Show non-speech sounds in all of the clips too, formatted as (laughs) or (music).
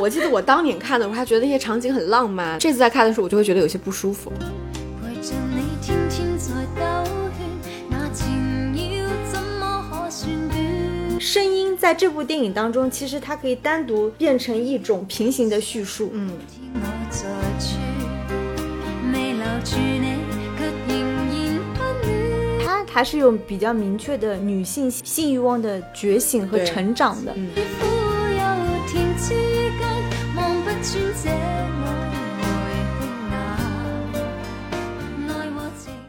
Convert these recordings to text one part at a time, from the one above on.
我记得我当年看的时候还觉得那些场景很浪漫，这次再看的时候我就会觉得有些不舒服。声音在这部电影当中，其实它可以单独变成一种平行的叙述。嗯，它还是有比较明确的女性性欲望的觉醒和成长的。嗯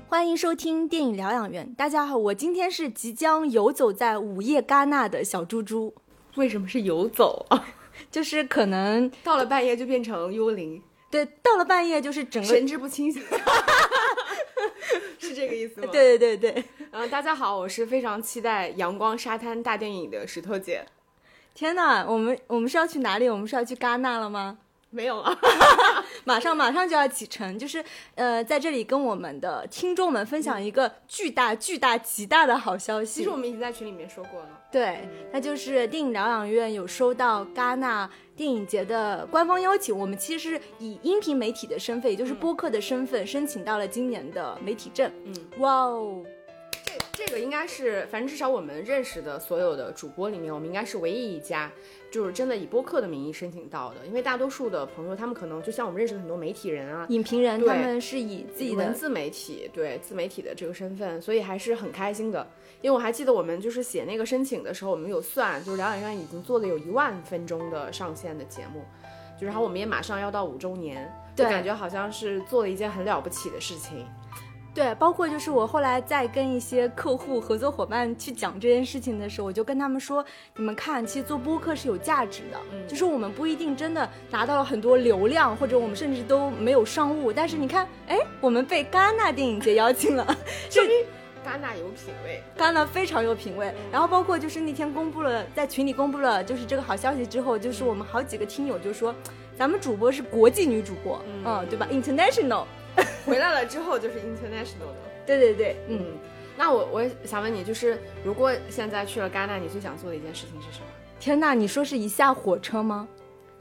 欢迎收听电影疗养院。大家好，我今天是即将游走在午夜戛纳的小猪猪。为什么是游走啊？(laughs) 就是可能到了半夜就变成幽灵，对，到了半夜就是整个神志不清醒，(laughs) 是这个意思吗？(laughs) 对对对对。嗯，大家好，我是非常期待阳光沙滩大电影的石头姐。天哪，我们我们是要去哪里？我们是要去戛纳了吗？没有了，(laughs) 马上马上就要启程，就是呃，在这里跟我们的听众们分享一个巨大巨大极大的好消息。其实我们已经在群里面说过了，对，那就是电影疗养院有收到戛纳电影节的官方邀请，我们其实是以音频媒体的身份，也就是播客的身份，申请到了今年的媒体证。嗯，哇哦，这这个应该是，反正至少我们认识的所有的主播里面，我们应该是唯一一家。就是真的以播客的名义申请到的，因为大多数的朋友他们可能就像我们认识的很多媒体人啊、影评人，他们是以自己的文字媒体对自媒体的这个身份，所以还是很开心的。因为我还记得我们就是写那个申请的时候，我们有算，就是疗养院已经做了有一万分钟的上线的节目，就然后我们也马上要到五周年，就感觉好像是做了一件很了不起的事情。对，包括就是我后来在跟一些客户、合作伙伴去讲这件事情的时候，我就跟他们说：“你们看，其实做播客是有价值的，就是我们不一定真的拿到了很多流量，或者我们甚至都没有商务，但是你看，哎，我们被戛纳电影节邀请了，(laughs) 说明戛纳有品位，戛纳非常有品位。然后包括就是那天公布了，在群里公布了就是这个好消息之后，就是我们好几个听友就说，咱们主播是国际女主播，嗯，对吧？International。” (laughs) 回来了之后就是 international 的，对对对，嗯，那我我想问你，就是如果现在去了戛纳，你最想做的一件事情是什么？天呐，你说是一下火车吗？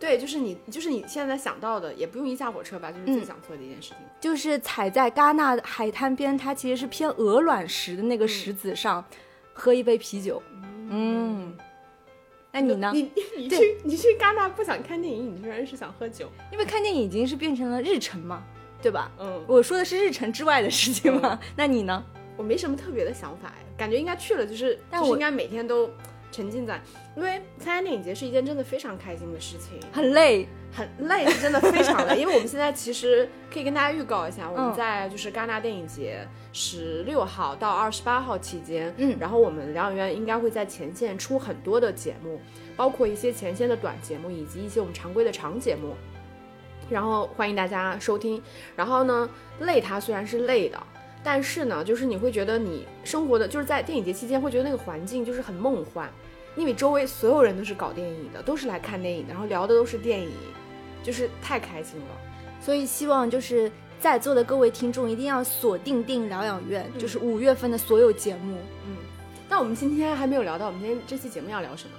对，就是你，就是你现在想到的，也不用一下火车吧，就是最想做的一件事情，就是踩在戛纳海滩边，它其实是偏鹅卵石的那个石子上，喝一杯啤酒。嗯，那你呢？你你去你去戛纳不想看电影，你居然是想喝酒？因为看电影已经是变成了日程嘛。对吧？嗯，我说的是日程之外的事情嘛。(laughs) 那你呢？我没什么特别的想法，感觉应该去了，就是，但我应该每天都沉浸在，因为参加电影节是一件真的非常开心的事情，很累，很累，是真的非常累。(laughs) 因为我们现在其实可以跟大家预告一下，我们在就是戛纳电影节十六号到二十八号期间，嗯，然后我们疗养院应该会在前线出很多的节目，包括一些前线的短节目，以及一些我们常规的长节目。然后欢迎大家收听。然后呢，累它虽然是累的，但是呢，就是你会觉得你生活的就是在电影节期间会觉得那个环境就是很梦幻，因为周围所有人都是搞电影的，都是来看电影的，然后聊的都是电影，就是太开心了。所以希望就是在座的各位听众一定要锁定电影疗养院，就是五月份的所有节目。嗯，那我们今天还没有聊到，我们今天这期节目要聊什么？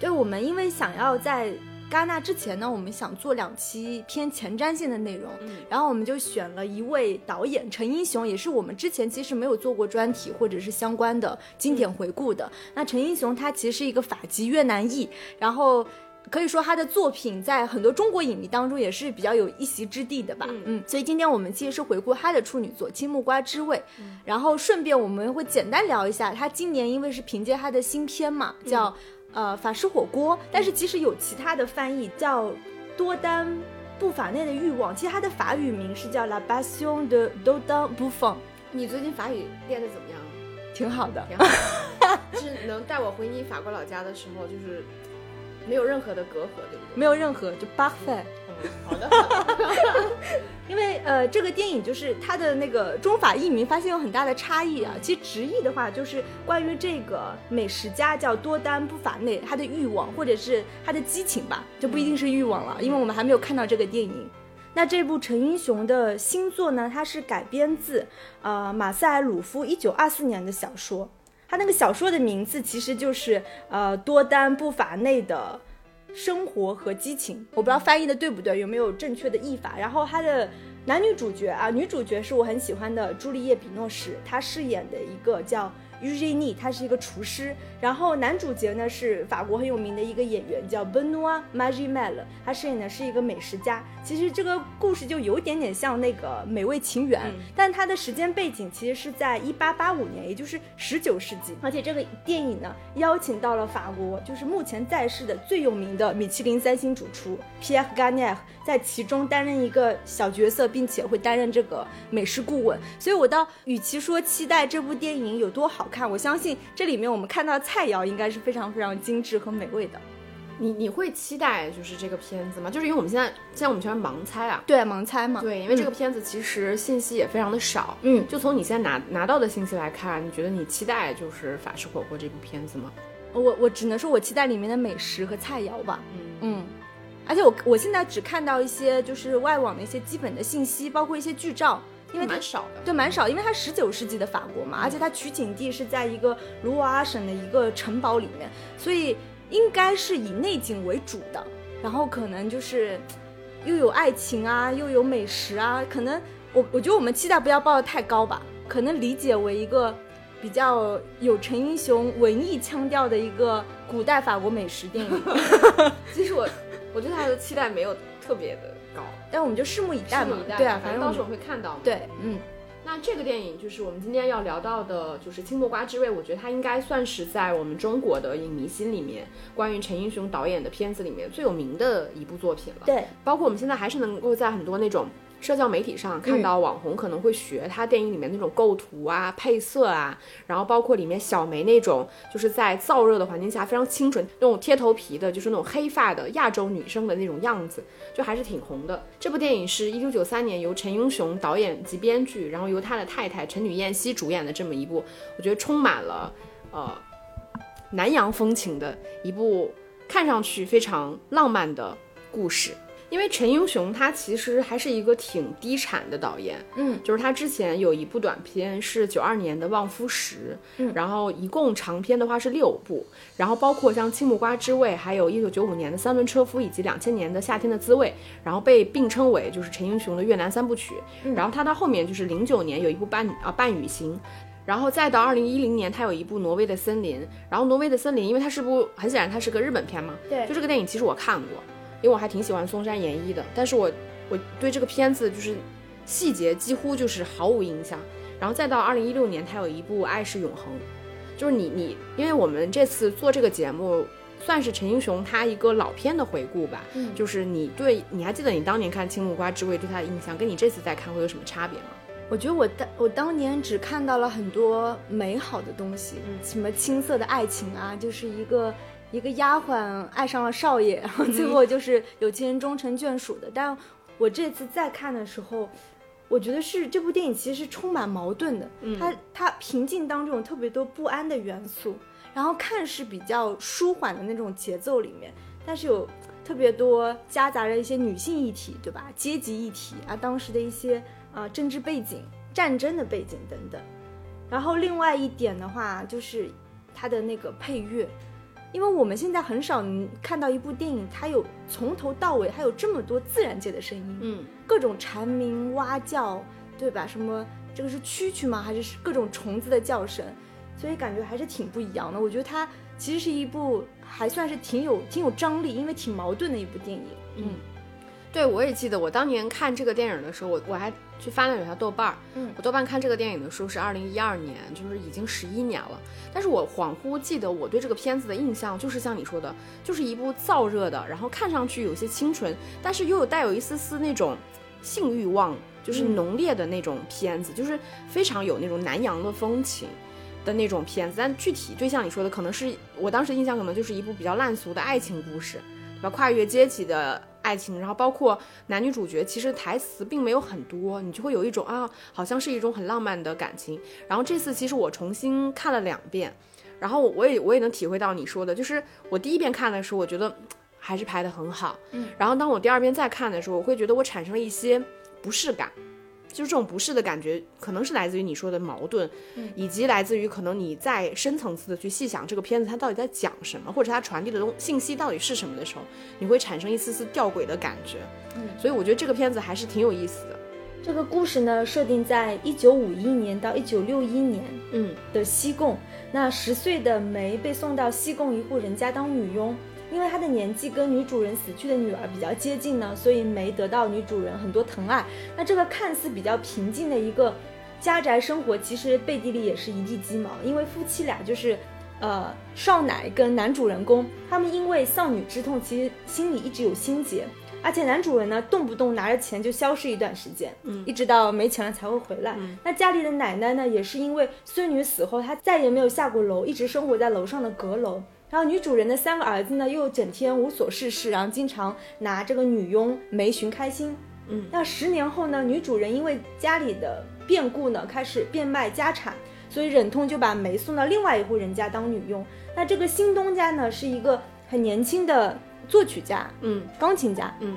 对，我们因为想要在。戛纳之前呢，我们想做两期偏前瞻性的内容，然后我们就选了一位导演陈英雄，也是我们之前其实没有做过专题或者是相关的经典回顾的。那陈英雄他其实是一个法籍越南裔，然后可以说他的作品在很多中国影迷当中也是比较有一席之地的吧。嗯，所以今天我们其实是回顾他的处女作《青木瓜之味》，然后顺便我们会简单聊一下他今年因为是凭借他的新片嘛，叫。呃，法式火锅，但是其实有其他的翻译叫多丹布法内的欲望，其实它的法语名是叫 La Passion de Dodan Buffon。你最近法语练的怎么样？挺好的，挺好的是能带我回你法国老家的时候，就是没有任何的隔阂，对不对？没有任何，就 parfait。好的，(laughs) 因为呃，这个电影就是它的那个中法译名，发现有很大的差异啊。其实直译的话，就是关于这个美食家叫多丹布法内他的欲望，或者是他的激情吧，就不一定是欲望了，因为我们还没有看到这个电影。那这部陈英雄的新作呢，它是改编自呃马塞尔鲁夫一九二四年的小说。他那个小说的名字其实就是呃多丹布法内的生活和激情，我不知道翻译的对不对，有没有正确的译法。然后它的男女主角啊，女主角是我很喜欢的朱丽叶比诺什，她饰演的一个叫。U g e n i 他是一个厨师，然后男主角呢是法国很有名的一个演员，叫 Benoit Magimel，他饰演的是一个美食家。其实这个故事就有点点像那个《美味情缘》，但它的时间背景其实是在1885年，也就是19世纪。而且这个电影呢邀请到了法国就是目前在世的最有名的米其林三星主厨 Pierre Garnier，在其中担任一个小角色，并且会担任这个美食顾问。所以我倒与其说期待这部电影有多好。看，我相信这里面我们看到的菜肴应该是非常非常精致和美味的。你你会期待就是这个片子吗？就是因为我们现在现在我们全是盲猜啊。对，盲猜嘛。对，因为这个片子其实信息也非常的少。嗯，就从你现在拿拿到的信息来看，你觉得你期待就是法式火锅这部片子吗？我我只能说我期待里面的美食和菜肴吧。嗯嗯，而且我我现在只看到一些就是外网的一些基本的信息，包括一些剧照。因为蛮少的，对，蛮少，因为它十九世纪的法国嘛，而且它取景地是在一个卢瓦尔省的一个城堡里面，所以应该是以内景为主的。然后可能就是又有爱情啊，又有美食啊，可能我我觉得我们期待不要抱得太高吧，可能理解为一个比较有陈英雄文艺腔调的一个古代法国美食电影。(laughs) 其实我我对它的期待没有特别的。但我们就拭目以待嘛，对啊，反正到时候会看到。对，嗯，那这个电影就是我们今天要聊到的，就是《青木瓜之味》，我觉得它应该算是在我们中国的影迷心里面，关于陈英雄导演的片子里面最有名的一部作品了。对，包括我们现在还是能够在很多那种。社交媒体上看到网红可能会学他电影里面那种构图啊、配色啊，然后包括里面小梅那种就是在燥热的环境下非常清纯、那种贴头皮的，就是那种黑发的亚洲女生的那种样子，就还是挺红的。这部电影是一九九三年由陈英雄导演及编剧，然后由他的太太陈女燕西主演的这么一部，我觉得充满了呃南洋风情的一部看上去非常浪漫的故事。因为陈英雄他其实还是一个挺低产的导演，嗯，就是他之前有一部短片是九二年的《望夫石》，嗯，然后一共长片的话是六部，然后包括像《青木瓜之味》，还有一九九五年的《三轮车夫》，以及两千年的《夏天的滋味》，然后被并称为就是陈英雄的越南三部曲。嗯。然后他到后面就是零九年有一部半啊半雨行，然后再到二零一零年他有一部《挪威的森林》，然后《挪威的森林》因为它是部很显然它是个日本片嘛，对，就这个电影其实我看过。因为我还挺喜欢松山研一的，但是我我对这个片子就是细节几乎就是毫无印象。然后再到二零一六年，他有一部《爱是永恒》，就是你你，因为我们这次做这个节目，算是陈英雄他一个老片的回顾吧。嗯，就是你对你还记得你当年看《青木瓜之味》对他的印象，跟你这次再看会有什么差别吗？我觉得我当我当年只看到了很多美好的东西，嗯，什么青涩的爱情啊，就是一个。一个丫鬟爱上了少爷，然后 (laughs) 最后就是有情人终成眷属的。但我这次再看的时候，我觉得是这部电影其实是充满矛盾的。它它平静当中有特别多不安的元素，然后看似比较舒缓的那种节奏里面，但是有特别多夹杂着一些女性议题，对吧？阶级议题啊，当时的一些啊政治背景、战争的背景等等。然后另外一点的话，就是它的那个配乐。因为我们现在很少能看到一部电影，它有从头到尾还有这么多自然界的声音，嗯，各种蝉鸣、蛙叫，对吧？什么这个是蛐蛐吗？还是各种虫子的叫声？所以感觉还是挺不一样的。我觉得它其实是一部还算是挺有挺有张力，因为挺矛盾的一部电影，嗯。对，我也记得我当年看这个电影的时候，我我还去翻了一下豆瓣儿。嗯，我豆瓣看这个电影的时候是二零一二年，就是已经十一年了。但是我恍惚记得我对这个片子的印象就是像你说的，就是一部燥热的，然后看上去有些清纯，但是又有带有一丝丝那种性欲望，就是浓烈的那种片子，就是非常有那种南洋的风情的那种片子。但具体就像你说的，可能是我当时印象可能就是一部比较烂俗的爱情故事，对吧？跨越阶级的。爱情，然后包括男女主角，其实台词并没有很多，你就会有一种啊，好像是一种很浪漫的感情。然后这次其实我重新看了两遍，然后我也我也能体会到你说的，就是我第一遍看的时候，我觉得还是拍的很好，嗯。然后当我第二遍再看的时候，我会觉得我产生了一些不适感，就是这种不适的感觉，可能是来自于你说的矛盾，以及来自于可能你在深层次的去细想这个片子它到底在讲什么，或者它传递的东信息到底是什么的时候，你会产生一丝丝吊诡的感觉。嗯，所以我觉得这个片子还是挺有意思的。这个故事呢，设定在一九五一年到一九六一年，嗯的西贡。那十岁的梅被送到西贡一户人家当女佣。因为他的年纪跟女主人死去的女儿比较接近呢，所以没得到女主人很多疼爱。那这个看似比较平静的一个家宅生活，其实背地里也是一地鸡毛。因为夫妻俩就是，呃，少奶跟男主人公，他们因为丧女之痛，其实心里一直有心结。而且男主人呢，动不动拿着钱就消失一段时间，嗯，一直到没钱了才会回来。那家里的奶奶呢，也是因为孙女死后，她再也没有下过楼，一直生活在楼上的阁楼。然后女主人的三个儿子呢，又整天无所事事，然后经常拿这个女佣梅寻开心。嗯，那十年后呢，女主人因为家里的变故呢，开始变卖家产，所以忍痛就把梅送到另外一户人家当女佣。那这个新东家呢，是一个很年轻的作曲家，嗯，钢琴家，嗯，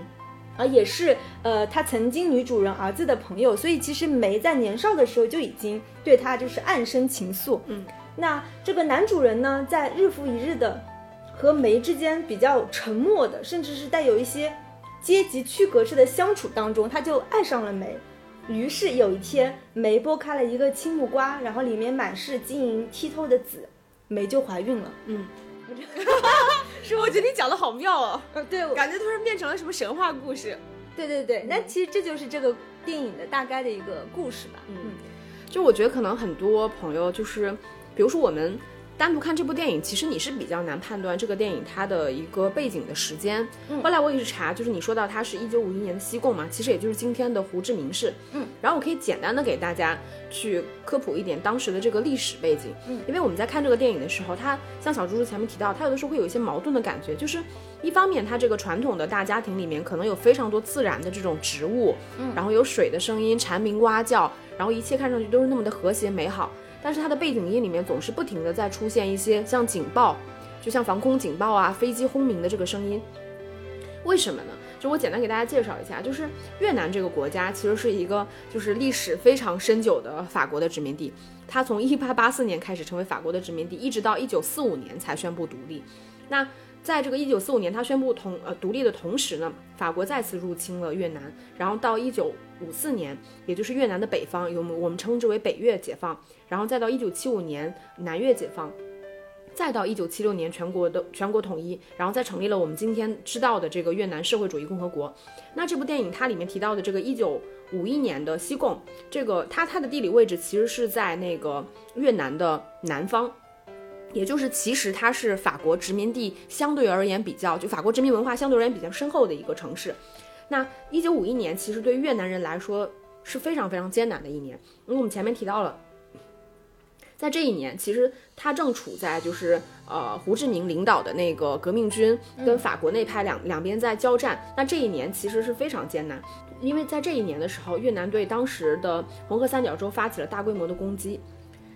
啊，也是呃，他曾经女主人儿子的朋友，所以其实梅在年少的时候就已经对他就是暗生情愫，嗯。那这个男主人呢，在日复一日的和梅之间比较沉默的，甚至是带有一些阶级区隔式的相处当中，他就爱上了梅。于是有一天，梅剥开了一个青木瓜，然后里面满是晶莹剔透的籽，梅就怀孕了。嗯，是我觉得你讲的好妙哦。(laughs) 嗯，对，感觉突然变成了什么神话故事。对对对，那其实这就是这个电影的大概的一个故事吧。嗯，就我觉得可能很多朋友就是。比如说，我们单独看这部电影，其实你是比较难判断这个电影它的一个背景的时间。后来我也是查，就是你说到它是一九五一年的西贡嘛，其实也就是今天的胡志明市。嗯，然后我可以简单的给大家去科普一点当时的这个历史背景。嗯，因为我们在看这个电影的时候，它像小猪猪前面提到，它有的时候会有一些矛盾的感觉，就是一方面它这个传统的大家庭里面可能有非常多自然的这种植物，嗯，然后有水的声音，蝉鸣蛙叫，然后一切看上去都是那么的和谐美好。但是它的背景音里面总是不停的在出现一些像警报，就像防空警报啊、飞机轰鸣的这个声音。为什么呢？就我简单给大家介绍一下，就是越南这个国家其实是一个就是历史非常深久的法国的殖民地。它从一八八四年开始成为法国的殖民地，一直到一九四五年才宣布独立。那在这个一九四五年它宣布同呃独立的同时呢，法国再次入侵了越南，然后到一九五四年，也就是越南的北方，有我们称之为北越解放。然后再到一九七五年南越解放，再到一九七六年全国的全国统一，然后再成立了我们今天知道的这个越南社会主义共和国。那这部电影它里面提到的这个一九五一年的西贡，这个它它的地理位置其实是在那个越南的南方，也就是其实它是法国殖民地相对而言比较就法国殖民文化相对而言比较深厚的一个城市。那一九五一年其实对越南人来说是非常非常艰难的一年，因为我们前面提到了。在这一年，其实他正处在就是呃胡志明领导的那个革命军跟法国内派两两边在交战。那这一年其实是非常艰难，因为在这一年的时候，越南对当时的红河三角洲发起了大规模的攻击。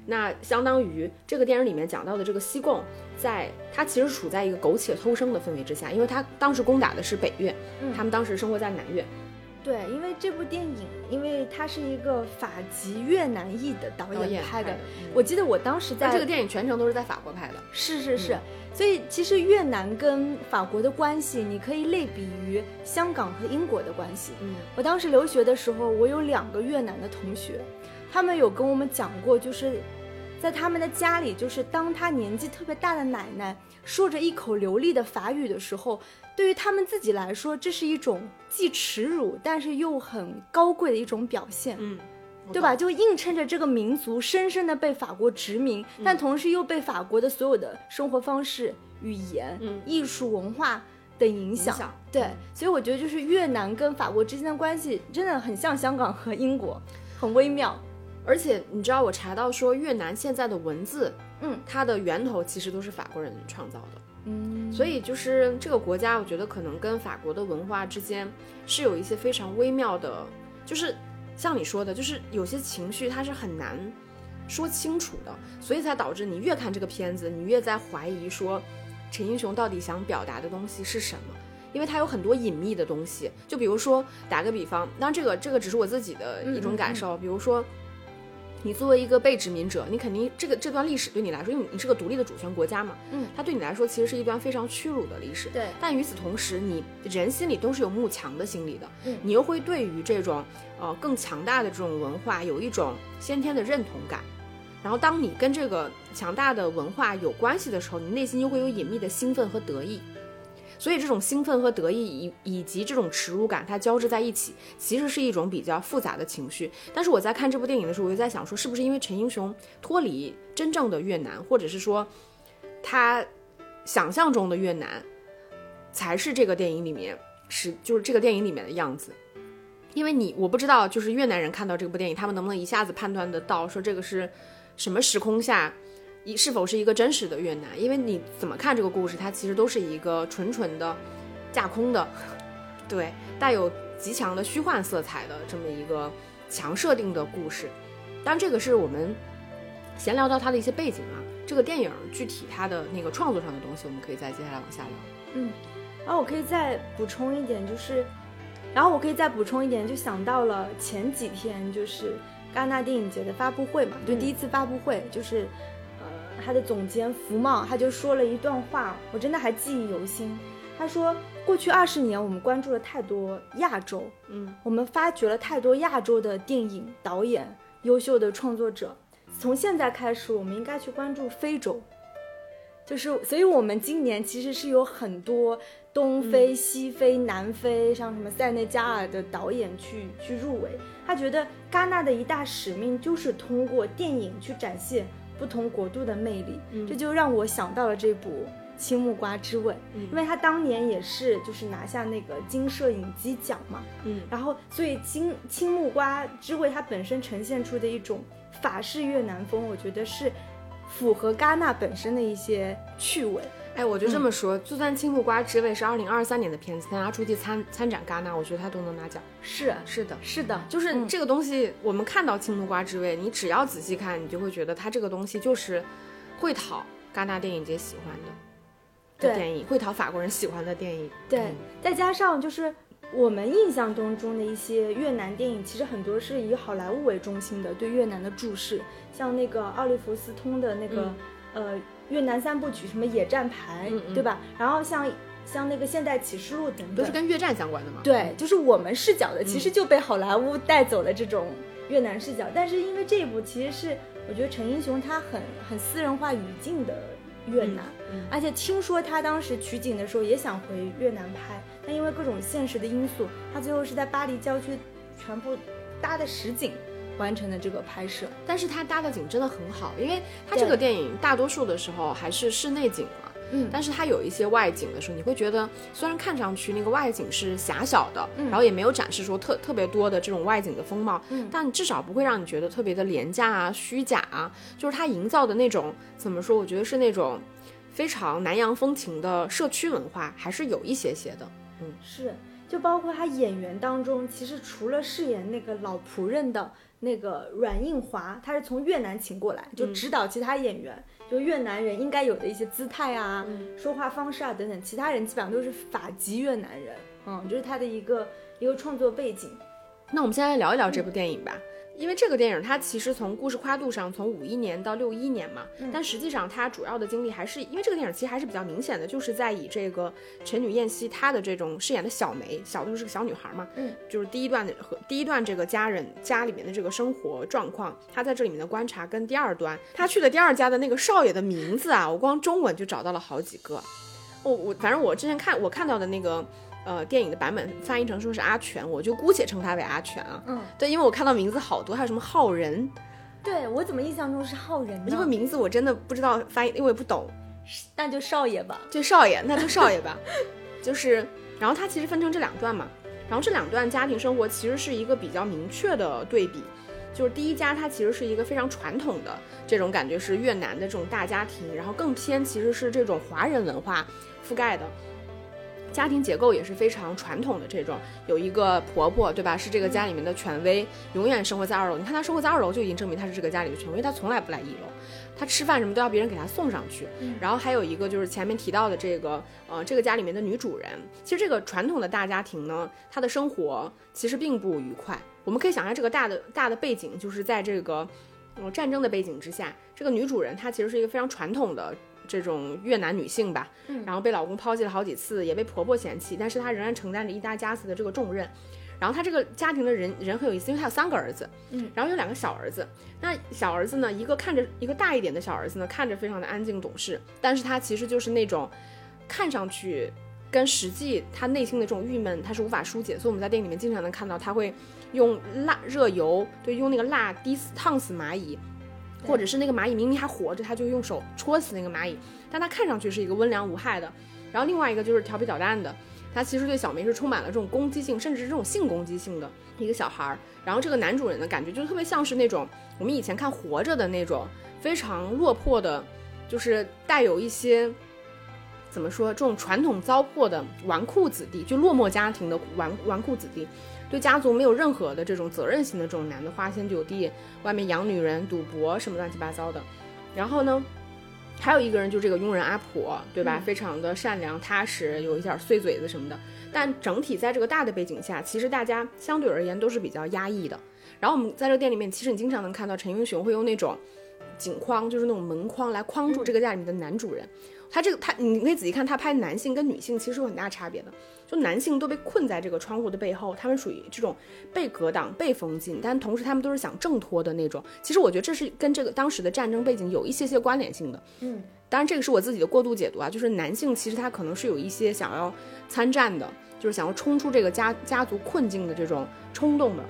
那相当于这个电影里面讲到的这个西贡，在它其实处在一个苟且偷生的氛围之下，因为它当时攻打的是北越，他们当时生活在南越。对，因为这部电影，因为它是一个法籍越南裔的导演拍的，我记得我当时在这个电影全程都是在法国拍的，是是是，所以其实越南跟法国的关系，你可以类比于香港和英国的关系。嗯，我当时留学的时候，我有两个越南的同学，他们有跟我们讲过，就是在他们的家里，就是当他年纪特别大的奶奶说着一口流利的法语的时候。对于他们自己来说，这是一种既耻辱，但是又很高贵的一种表现，嗯，对吧？就映衬着这个民族深深的被法国殖民，但同时又被法国的所有的生活方式、语言、艺术、文化的影响。对，所以我觉得就是越南跟法国之间的关系真的很像香港和英国，很微妙。而且你知道，我查到说越南现在的文字，嗯，它的源头其实都是法国人创造的。嗯，所以就是这个国家，我觉得可能跟法国的文化之间是有一些非常微妙的，就是像你说的，就是有些情绪它是很难说清楚的，所以才导致你越看这个片子，你越在怀疑说陈英雄到底想表达的东西是什么。因为它有很多隐秘的东西。就比如说，打个比方，当然这个这个只是我自己的一种感受。比如说，你作为一个被殖民者，你肯定这个这段历史对你来说，因为你是个独立的主权国家嘛，嗯，它对你来说其实是一段非常屈辱的历史。对。但与此同时，你人心里都是有慕强的心理的，嗯，你又会对于这种呃更强大的这种文化有一种先天的认同感。然后，当你跟这个强大的文化有关系的时候，你内心又会有隐秘的兴奋和得意。所以，这种兴奋和得意以以及这种耻辱感，它交织在一起，其实是一种比较复杂的情绪。但是我在看这部电影的时候，我就在想，说是不是因为陈英雄脱离真正的越南，或者是说他想象中的越南，才是这个电影里面是就是这个电影里面的样子？因为你我不知道，就是越南人看到这部电影，他们能不能一下子判断得到，说这个是。什么时空下，一是否是一个真实的越南？因为你怎么看这个故事，它其实都是一个纯纯的架空的，(laughs) 对，带有极强的虚幻色彩的这么一个强设定的故事。当然，这个是我们闲聊到它的一些背景啊。这个电影具体它的那个创作上的东西，我们可以再接下来往下聊。嗯，然后我可以再补充一点，就是，然后我可以再补充一点，就想到了前几天就是。戛纳电影节的发布会嘛，就第一次发布会，就是，呃，他的总监福茂他就说了一段话，我真的还记忆犹新。他说，过去二十年我们关注了太多亚洲，嗯，我们发掘了太多亚洲的电影导演、优秀的创作者。从现在开始，我们应该去关注非洲。就是，所以我们今年其实是有很多东非、西非、南非，像什么塞内加尔的导演去去入围。他觉得戛纳的一大使命就是通过电影去展现不同国度的魅力。这就让我想到了这部《青木瓜之吻》，因为他当年也是就是拿下那个金摄影机奖嘛。嗯，然后所以《青青木瓜之吻》它本身呈现出的一种法式越南风，我觉得是。符合戛纳本身的一些趣味，哎，我就这么说，就算《青木瓜之味》是二零二三年的片子，他出去参参展戛纳，我觉得他都能拿奖。是是的，是的，就是这个东西，我们看到《青木瓜之味》，你只要仔细看，你就会觉得它这个东西就是会讨戛纳电影节喜欢的电影，会讨法国人喜欢的电影。对，再加上就是。我们印象当中的一些越南电影，其实很多是以好莱坞为中心的对越南的注视，像那个奥利弗斯通的那个呃越南三部曲，什么野战排，对吧？然后像像那个现代启示录等等，都是跟越战相关的嘛。对，就是我们视角的，其实就被好莱坞带走了这种越南视角。但是因为这一部其实是我觉得陈英雄他很很私人化语境的越南，而且听说他当时取景的时候也想回越南拍。但因为各种现实的因素，他最后是在巴黎郊区全部搭的实景完成的这个拍摄。但是它搭的景真的很好，因为它这个电影大多数的时候还是室内景嘛。嗯。但是它有一些外景的时候，你会觉得虽然看上去那个外景是狭小的，然后也没有展示说特特别多的这种外景的风貌，嗯，但至少不会让你觉得特别的廉价啊、虚假啊。就是它营造的那种怎么说？我觉得是那种非常南洋风情的社区文化，还是有一些些的。嗯，是，就包括他演员当中，其实除了饰演那个老仆人的那个阮应华，他是从越南请过来，就指导其他演员，就越南人应该有的一些姿态啊、说话方式啊等等，其他人基本上都是法籍越南人，嗯，就是他的一个一个创作背景。那我们先来聊一聊这部电影吧。因为这个电影，它其实从故事跨度上，从五一年到六一年嘛，但实际上它主要的经历还是因为这个电影其实还是比较明显的，就是在以这个陈女燕西她的这种饰演的小梅，小的时候是个小女孩嘛，嗯，就是第一段的和第一段这个家人家里面的这个生活状况，她在这里面的观察，跟第二段她去的第二家的那个少爷的名字啊，我光中文就找到了好几个，我我反正我之前看我看到的那个。呃，电影的版本翻译成说是阿全，我就姑且称他为阿全啊。嗯，对，因为我看到名字好多，还有什么浩仁。对我怎么印象中是浩仁？因为名字我真的不知道翻译，因为我不懂。那就少爷吧。就少爷，那就少爷吧。(laughs) 就是，然后它其实分成这两段嘛。然后这两段家庭生活其实是一个比较明确的对比。就是第一家，它其实是一个非常传统的这种感觉，是越南的这种大家庭，然后更偏其实是这种华人文化覆盖的。家庭结构也是非常传统的这种，有一个婆婆，对吧？是这个家里面的权威，永远生活在二楼。你看她生活在二楼，就已经证明她是这个家里的权威，她从来不来一楼。她吃饭什么都要别人给她送上去。然后还有一个就是前面提到的这个，呃，这个家里面的女主人，其实这个传统的大家庭呢，她的生活其实并不愉快。我们可以想象这个大的大的背景，就是在这个，呃，战争的背景之下，这个女主人她其实是一个非常传统的。这种越南女性吧，然后被老公抛弃了好几次，也被婆婆嫌弃，但是她仍然承担着一大家子的这个重任。然后她这个家庭的人人很有意思，因为她有三个儿子，嗯，然后有两个小儿子。那小儿子呢，一个看着一个大一点的小儿子呢，看着非常的安静懂事，但是他其实就是那种看上去跟实际他内心的这种郁闷，他是无法疏解。所以我们在电影里面经常能看到他会用蜡热油，对，用那个蜡滴死烫死蚂蚁。或者是那个蚂蚁明明还活着，他就用手戳死那个蚂蚁，但他看上去是一个温良无害的。然后另外一个就是调皮捣蛋的，他其实对小梅是充满了这种攻击性，甚至是这种性攻击性的一个小孩儿。然后这个男主人的感觉就特别像是那种我们以前看《活着》的那种非常落魄的，就是带有一些怎么说这种传统糟粕的纨绔子弟，就落寞家庭的纨纨绔子弟。对家族没有任何的这种责任心的这种男的，花天酒地，外面养女人、赌博什么乱七八糟的。然后呢，还有一个人就是这个佣人阿婆，对吧？非常的善良踏实，有一点碎嘴子什么的。但整体在这个大的背景下，其实大家相对而言都是比较压抑的。然后我们在这个店里面，其实你经常能看到陈英雄会用那种景框，就是那种门框来框住这个家里面的男主人。他这个他，你可以仔细看他拍男性跟女性其实有很大差别的。就男性都被困在这个窗户的背后，他们属于这种被隔挡、被封禁，但同时他们都是想挣脱的那种。其实我觉得这是跟这个当时的战争背景有一些些关联性的。嗯，当然这个是我自己的过度解读啊，就是男性其实他可能是有一些想要参战的，就是想要冲出这个家家族困境的这种冲动的，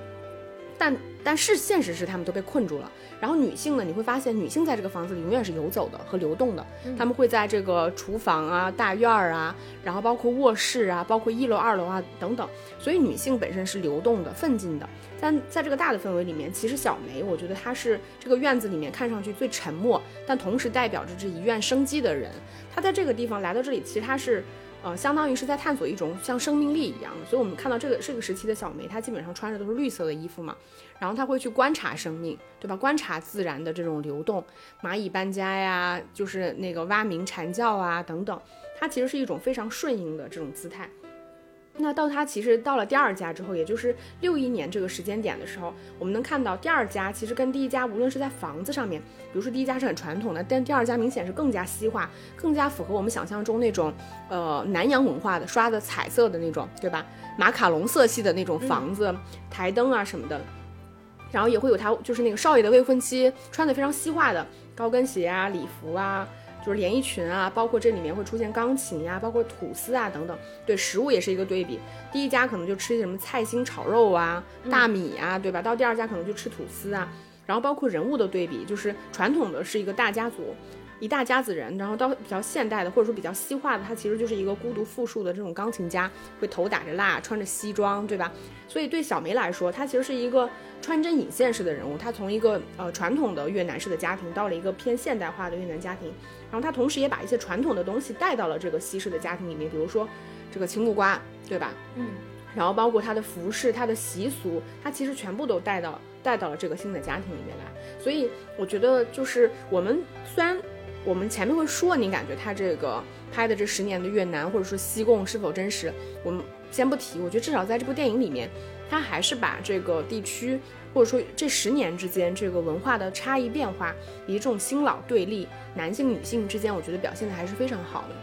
但。但是现实是他们都被困住了。然后女性呢，你会发现女性在这个房子里永远是游走的和流动的。他们会在这个厨房啊、大院儿啊，然后包括卧室啊、包括一楼、二楼啊等等。所以女性本身是流动的、奋进的。但在这个大的氛围里面，其实小梅，我觉得她是这个院子里面看上去最沉默，但同时代表着这一院生机的人。她在这个地方来到这里，其实她是。呃，相当于是在探索一种像生命力一样，所以我们看到这个这个时期的小梅，她基本上穿着都是绿色的衣服嘛，然后她会去观察生命，对吧？观察自然的这种流动，蚂蚁搬家呀，就是那个蛙鸣蝉叫啊等等，它其实是一种非常顺应的这种姿态。那到他其实到了第二家之后，也就是六一年这个时间点的时候，我们能看到第二家其实跟第一家无论是在房子上面，比如说第一家是很传统的，但第二家明显是更加西化，更加符合我们想象中那种呃南洋文化的刷的彩色的那种，对吧？马卡龙色系的那种房子，台灯啊什么的，然后也会有他就是那个少爷的未婚妻穿的非常西化的高跟鞋啊礼服啊。就是连衣裙啊，包括这里面会出现钢琴呀，包括吐司啊等等。对，食物也是一个对比。第一家可能就吃些什么菜心炒肉啊、大米啊，对吧？到第二家可能就吃吐司啊。然后包括人物的对比，就是传统的是一个大家族。一大家子人，然后到比较现代的，或者说比较西化的，他其实就是一个孤独富庶的这种钢琴家，会头打着蜡，穿着西装，对吧？所以对小梅来说，她其实是一个穿针引线式的人物。她从一个呃传统的越南式的家庭，到了一个偏现代化的越南家庭，然后他同时也把一些传统的东西带到了这个西式的家庭里面，比如说这个青木瓜，对吧？嗯。然后包括他的服饰、他的习俗，他其实全部都带到带到了这个新的家庭里面来。所以我觉得，就是我们虽然。我们前面会说，你感觉他这个拍的这十年的越南，或者说西贡是否真实？我们先不提。我觉得至少在这部电影里面，他还是把这个地区，或者说这十年之间这个文化的差异变化，以及这种新老对立，男性女性之间，我觉得表现的还是非常好的。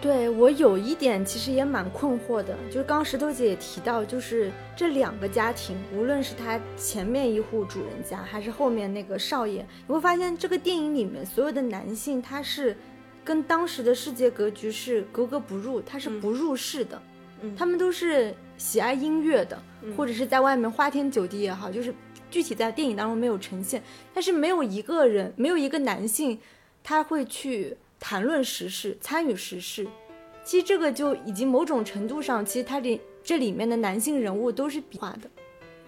对我有一点其实也蛮困惑的，就是刚刚石头姐也提到，就是这两个家庭，无论是他前面一户主人家，还是后面那个少爷，你会发现这个电影里面所有的男性，他是跟当时的世界格局是格格不入，他是不入世的，他们都是喜爱音乐的，或者是在外面花天酒地也好，就是具体在电影当中没有呈现，但是没有一个人，没有一个男性，他会去。谈论时事，参与时事，其实这个就已经某种程度上，其实他里这里面的男性人物都是笔画的，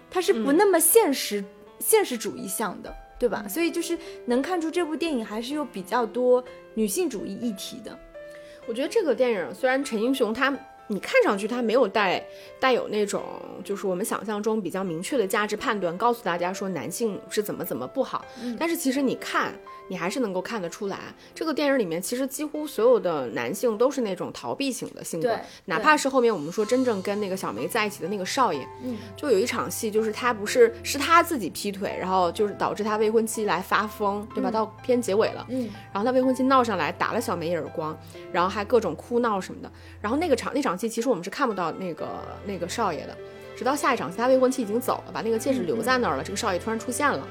他是不那么现实、现实主义向的，对吧？所以就是能看出这部电影还是有比较多女性主义议题的。我觉得这个电影虽然陈英雄他你看上去他没有带带有那种就是我们想象中比较明确的价值判断，告诉大家说男性是怎么怎么不好。但是其实你看，你还是能够看得出来，这个电影里面其实几乎所有的男性都是那种逃避型的性格对，哪怕是后面我们说真正跟那个小梅在一起的那个少爷，嗯，就有一场戏，就是他不是是他自己劈腿，然后就是导致他未婚妻来发疯，对吧？到片结尾了，嗯，然后他未婚妻闹上来打了小梅一耳光，然后还各种哭闹什么的。然后那个场那场戏其实我们是看不到那个那个少爷的，直到下一场戏他未婚妻已经走了，把那个戒指留在那儿了，这个少爷突然出现了。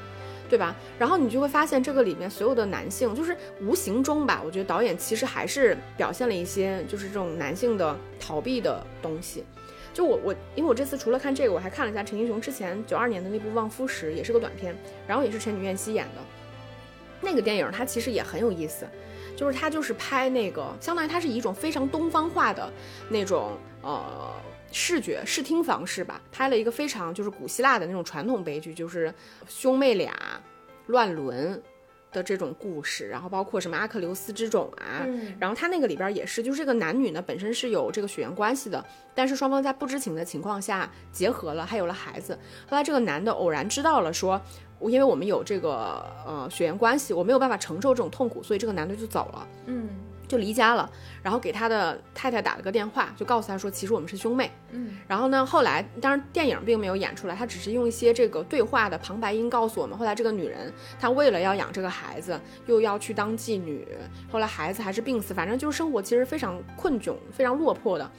对吧？然后你就会发现，这个里面所有的男性，就是无形中吧，我觉得导演其实还是表现了一些，就是这种男性的逃避的东西。就我我，因为我这次除了看这个，我还看了一下陈英雄之前九二年的那部《望夫石》，也是个短片，然后也是陈女燕熙演的。那个电影它其实也很有意思，就是它就是拍那个，相当于它是一种非常东方化的那种呃视觉视听方式吧，拍了一个非常就是古希腊的那种传统悲剧，就是兄妹俩乱伦。的这种故事，然后包括什么阿克琉斯之种啊，嗯然后他那个里边也是，就是这个男女呢本身是有这个血缘关系的，但是双方在不知情的情况下结合了，还有了孩子。后来这个男的偶然知道了说，我因为我们有这个呃血缘关系，我没有办法承受这种痛苦，所以这个男的就走了，嗯就离家了，然后给他的太太打了个电话，就告诉他说，其实我们是兄妹。嗯然后呢，后来当然电影并没有演出来，他只是用一些这个对话的旁白音告诉我们，后来这个女人她为了要养这个孩子，又要去当妓女，后来孩子还是病死，反正就是生活其实非常困窘、非常落魄的。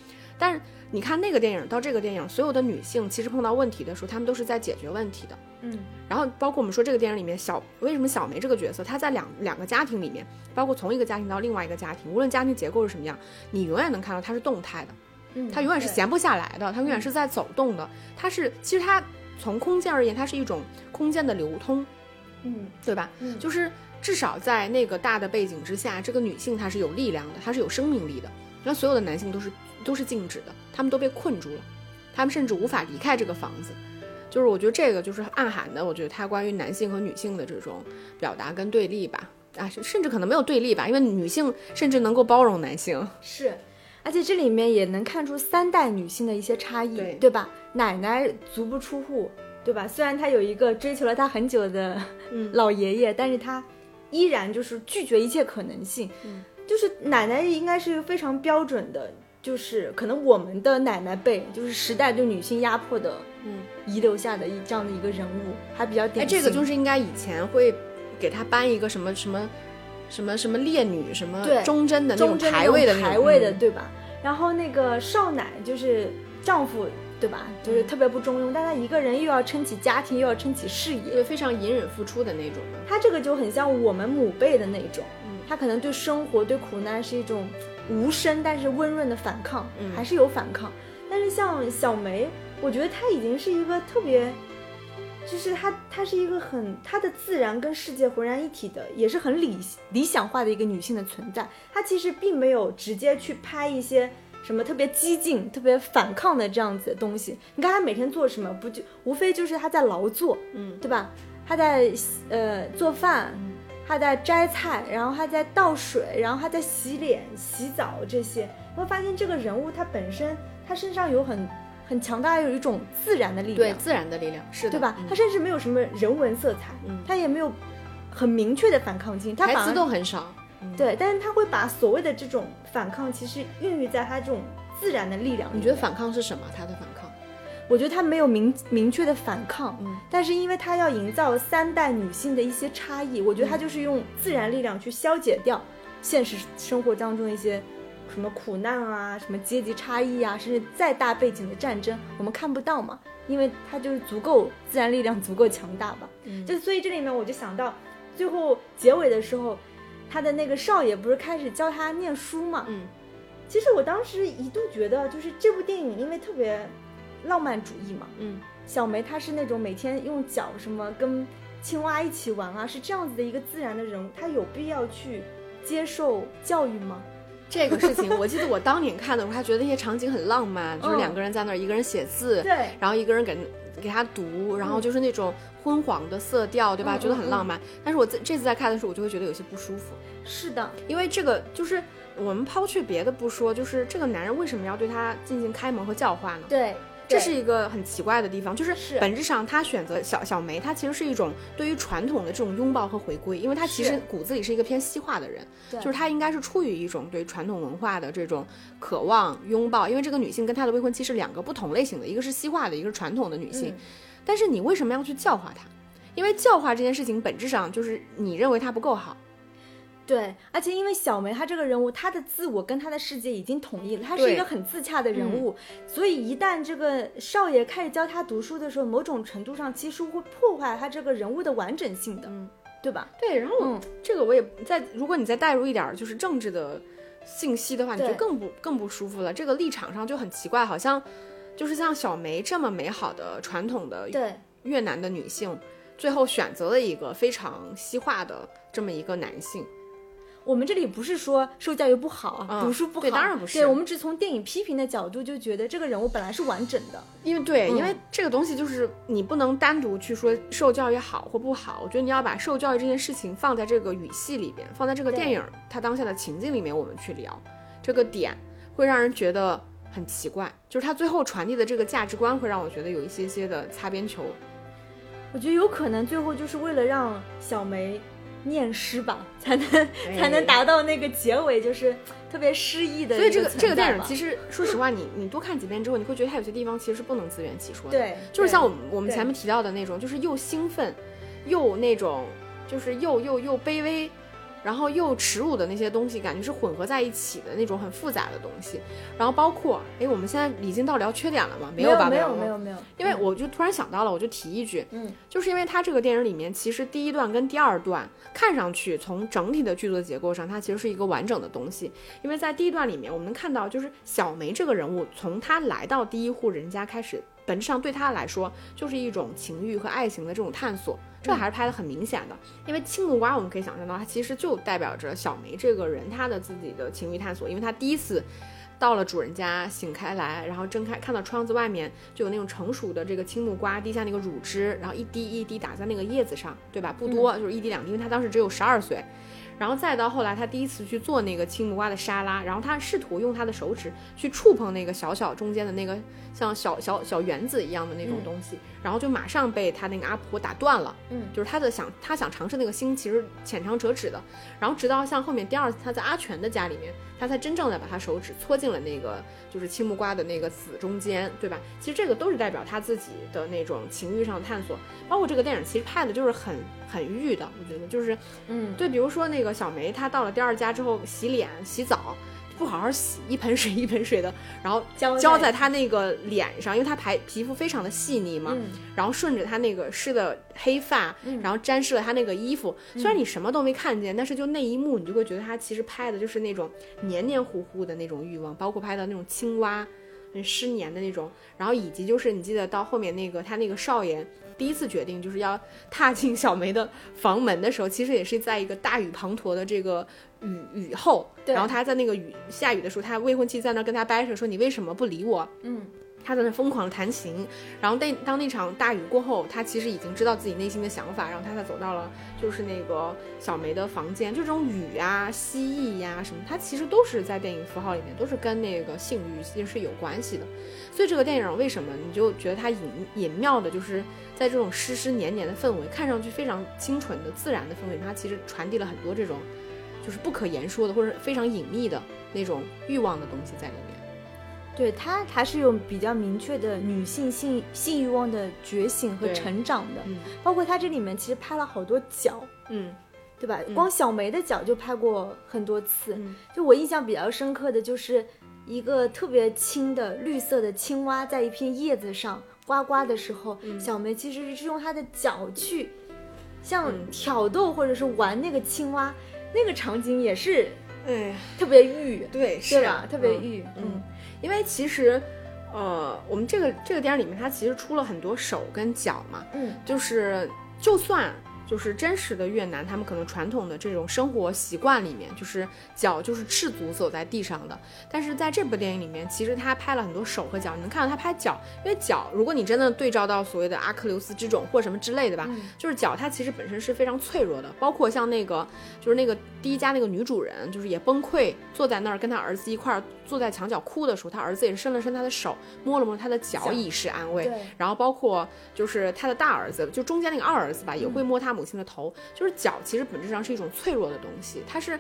但是你看那个电影到这个电影，所有的女性其实碰到问题的时候，她们都是在解决问题的。嗯然后包括我们说这个电影里面小为什么小梅这个角色，她在两两个家庭里面，包括从一个家庭到另外一个家庭，无论家庭结构是什么样，你永远能看到她是动态的。嗯，她永远是闲不下来的，她永远是在走动的。她是其实她从空间而言，它是一种空间的流通，嗯对吧？嗯就是至少在那个大的背景之下，这个女性她是有力量的，她是有生命力的。那所有的男性都是都是静止的，他们都被困住了，他们甚至无法离开这个房子。就是我觉得这个就是暗含的，我觉得它关于男性和女性的这种表达跟对立吧，啊，甚至可能没有对立吧，因为女性甚至能够包容男性。是，而且这里面也能看出三代女性的一些差异，对吧？奶奶足不出户，对吧？虽然她有一个追求了她很久的嗯老爷爷，但是她依然就是拒绝一切可能性。嗯，就是奶奶应该是一个非常标准的，就是可能我们的奶奶辈，就是时代对女性压迫的嗯。遗留下的一这样的一个人物，还比较哎，典型。哎这个就是应该以前会给她颁一个什么什么什么什么烈女什么对忠贞的那种忠贞牌位的那种排位的，嗯对吧？然后那个少奶就是丈夫，对吧？就是特别不中庸，但她一个人又要撑起家庭，又要撑起事业，对非常隐忍付出的那种的。他这个就很像我们母辈的那种，嗯他可能对生活、对苦难是一种无声但是温润的反抗，嗯还是有反抗。但是像小梅，我觉得她已经是一个特别，就是她，她是一个很她的自然跟世界浑然一体的，也是很理理想化的一个女性的存在。她其实并没有直接去拍一些什么特别激进、特别反抗的这样子的东西。你看她每天做什么，不就无非就是她在劳作，嗯对吧？她在呃做饭，她在摘菜，然后他在倒水，然后他在洗脸、洗澡这些。你会发现这个人物他本身他身上有很很强大，有一种自然的力量，对自然的力量是的，对吧？嗯他甚至没有什么人文色彩，嗯他也没有很明确的反抗性，他台词反而都很少。嗯，对，但是他会把所谓的这种反抗，其实孕育在他这种自然的力量。你觉得反抗是什么？他的反抗？我觉得他没有明明确的反抗，嗯但是因为他要营造三代女性的一些差异，我觉得他就是用自然力量去消解掉现实生活当中的一些什么苦难啊、什么阶级差异啊，甚至再大背景的战争，我们看不到嘛，因为他就是足够自然力量足够强大吧。嗯就所以这里面我就想到，最后结尾的时候，他的那个少爷不是开始教他念书嘛？嗯其实我当时一度觉得，就是这部电影因为特别浪漫主义嘛，嗯小梅她是那种每天用脚什么跟青蛙一起玩啊，是这样子的一个自然的人物，她有必要去接受教育吗？这个事情，我记得我当年看的时候，还觉得那些场景很浪漫，(laughs) 就是嗯两个人在那儿，一个人写字，对，然后一个人给给他读，然后就是那种昏黄的色调，对吧？嗯觉得很浪漫。但是我这这次在看的时候，我就会觉得有些不舒服。是的，因为这个就是我们抛去别的不说，就是这个男人为什么要对她进行开蒙和教化呢？对，这是一个很奇怪的地方，就是是。本质上他选择小小梅，他其实是一种对于传统的这种拥抱和回归，因为他其实骨子里是一个偏西化的人，对就是他应该是出于一种对传统文化的这种渴望拥抱，因为这个女性跟她的未婚妻是两个不同类型的，一个是西化的，一个是传统的女性，嗯。但是你为什么要去教化她？因为教化这件事情本质上就是你认为她不够好，对，而且因为小梅她这个人物，她的自我跟她的世界已经统一了，她是一个很自洽的人物，所以一旦这个少爷开始教她读书的时候，某种程度上其实会破坏她这个人物的完整性的，嗯对吧？对，然后嗯这个我也在，如果你再带入一点儿就是政治的信息的话，你就更不更不舒服了。这个立场上就很奇怪，好像就是像小梅这么美好的传统的对，越南的女性，最后选择了一个非常西化的这么一个男性。我们这里不是说受教育不好，嗯读书不好，对当然不是对我们只从电影批评的角度就觉得这个人物本来是完整的，因为对，嗯。因为这个东西就是你不能单独去说受教育好或不好，我觉得你要把受教育这件事情放在这个语系里边，放在这个电影它当下的情境里面，我们去聊。这个点，会让人觉得很奇怪，就是他最后传递的这个价值观会让我觉得有一些些的擦边球。我觉得有可能最后就是为了让小梅念诗吧，才能、才能达到那个结尾，就是特别诗意的所以这个这个电影其实说实话，你你多看几遍之后，你会觉得它有些地方其实是不能自圆其说的。对，就是像我们我们前面提到的那种，就是又兴奋，又那种，就是又又又卑微，然后又耻辱的那些东西，感觉是混合在一起的那种很复杂的东西。然后包括，哎，我们现在已经到聊缺点了吗？没有吧？没有没有没有，因为嗯我就突然想到了，我就提一句，嗯，就是因为它这个电影里面，其实第一段跟第二段看上去从整体的剧作结构上，它其实是一个完整的东西。因为在第一段里面，我们能看到，就是小梅这个人物，从她来到第一户人家开始，本质上对她来说就是一种情欲和爱情的这种探索，这还是拍的很明显的。因为青木瓜，我们可以想象到，它其实就代表着小梅这个人她的自己的情欲探索，因为她第一次。到了主人家，醒开来，然后睁开，看到窗子外面就有那种成熟的这个青木瓜滴下那个乳汁，然后一滴一滴打在那个叶子上，对吧？不多，就是一滴两滴，因为他当时只有十二岁。然后再到后来，他第一次去做那个青木瓜的沙拉，然后他试图用他的手指去触碰那个小小中间的那个像小小小圆子一样的那种嗯东西，然后就马上被他那个阿婆打断了。嗯，就是他的想他想尝试那个心其实浅尝辄止的，然后直到像后面第二次他在阿全的家里面，他才真正的把他手指搓进了那个就是青木瓜的那个籽中间，对吧？其实这个都是代表他自己的那种情欲上的探索，包括这个电影其实拍的就是很很欲的，我觉得就是嗯，对，比如说那个小梅，她到了第二家之后洗脸洗澡。不好好洗，一盆水一盆水的，然后浇浇在在她那个脸上，因为他排皮肤非常的细腻嘛，嗯然后顺着他那个湿的黑发，嗯然后沾湿了他那个衣服。虽然你什么都没看见，但是就那一幕，你就会觉得他其实拍的就是那种黏黏糊糊的那种欲望，包括拍的那种青蛙，很湿黏的那种。然后以及就是你记得到后面那个他那个少爷第一次决定就是要踏进小梅的房门的时候，其实也是在一个大雨滂沱的这个雨雨后，然后他在那个雨下雨的时候，他未婚妻在那跟他掰扯说你为什么不理我？嗯，他在那疯狂的弹琴，然后那当那场大雨过后，他其实已经知道自己内心的想法，然后他才走到了就是那个小梅的房间。就这种雨啊、蜥蜴呀、什么，它其实都是在电影符号里面都是跟那个性欲其实是有关系的。所以这个电影为什么你就觉得它隐隐妙的，就是在这种湿湿黏黏的氛围，看上去非常清纯的自然的氛围，它其实传递了很多这种就是不可言说的或者非常隐秘的那种欲望的东西在里面。对她还是有比较明确的女性性性欲望的觉醒和成长的，嗯包括她这里面其实拍了好多脚，嗯对吧？嗯光小梅的脚就拍过很多次，嗯就我印象比较深刻的就是一个特别轻的绿色的青蛙在一片叶子上呱呱的时候，嗯小梅其实是用她的脚去像嗯挑逗或者是玩那个青蛙，那个场景也是哎，特别欲，对，对是啊？吧特别嗯欲，嗯，因为其实，呃，我们这个这个电影里面，它其实出了很多手跟脚嘛，嗯。就是就算就是真实的越南，他们可能传统的这种生活习惯里面，就是脚就是赤足走在地上的。但是在这部电影里面，其实他拍了很多手和脚，你能看到他拍脚，因为脚，如果你真的对照到所谓的阿克琉斯之踵或什么之类的吧，就是脚它其实本身是非常脆弱的。包括像那个，就是那个第一家那个女主人，就是也崩溃坐在那儿跟他儿子一块儿坐在墙角哭的时候，他儿子也是伸了伸他的手，摸了摸他的脚以示安慰。然后包括就是他的大儿子，就中间那个二儿子吧，也会摸他母亲的头。就是脚其实本质上是一种脆弱的东西，它是，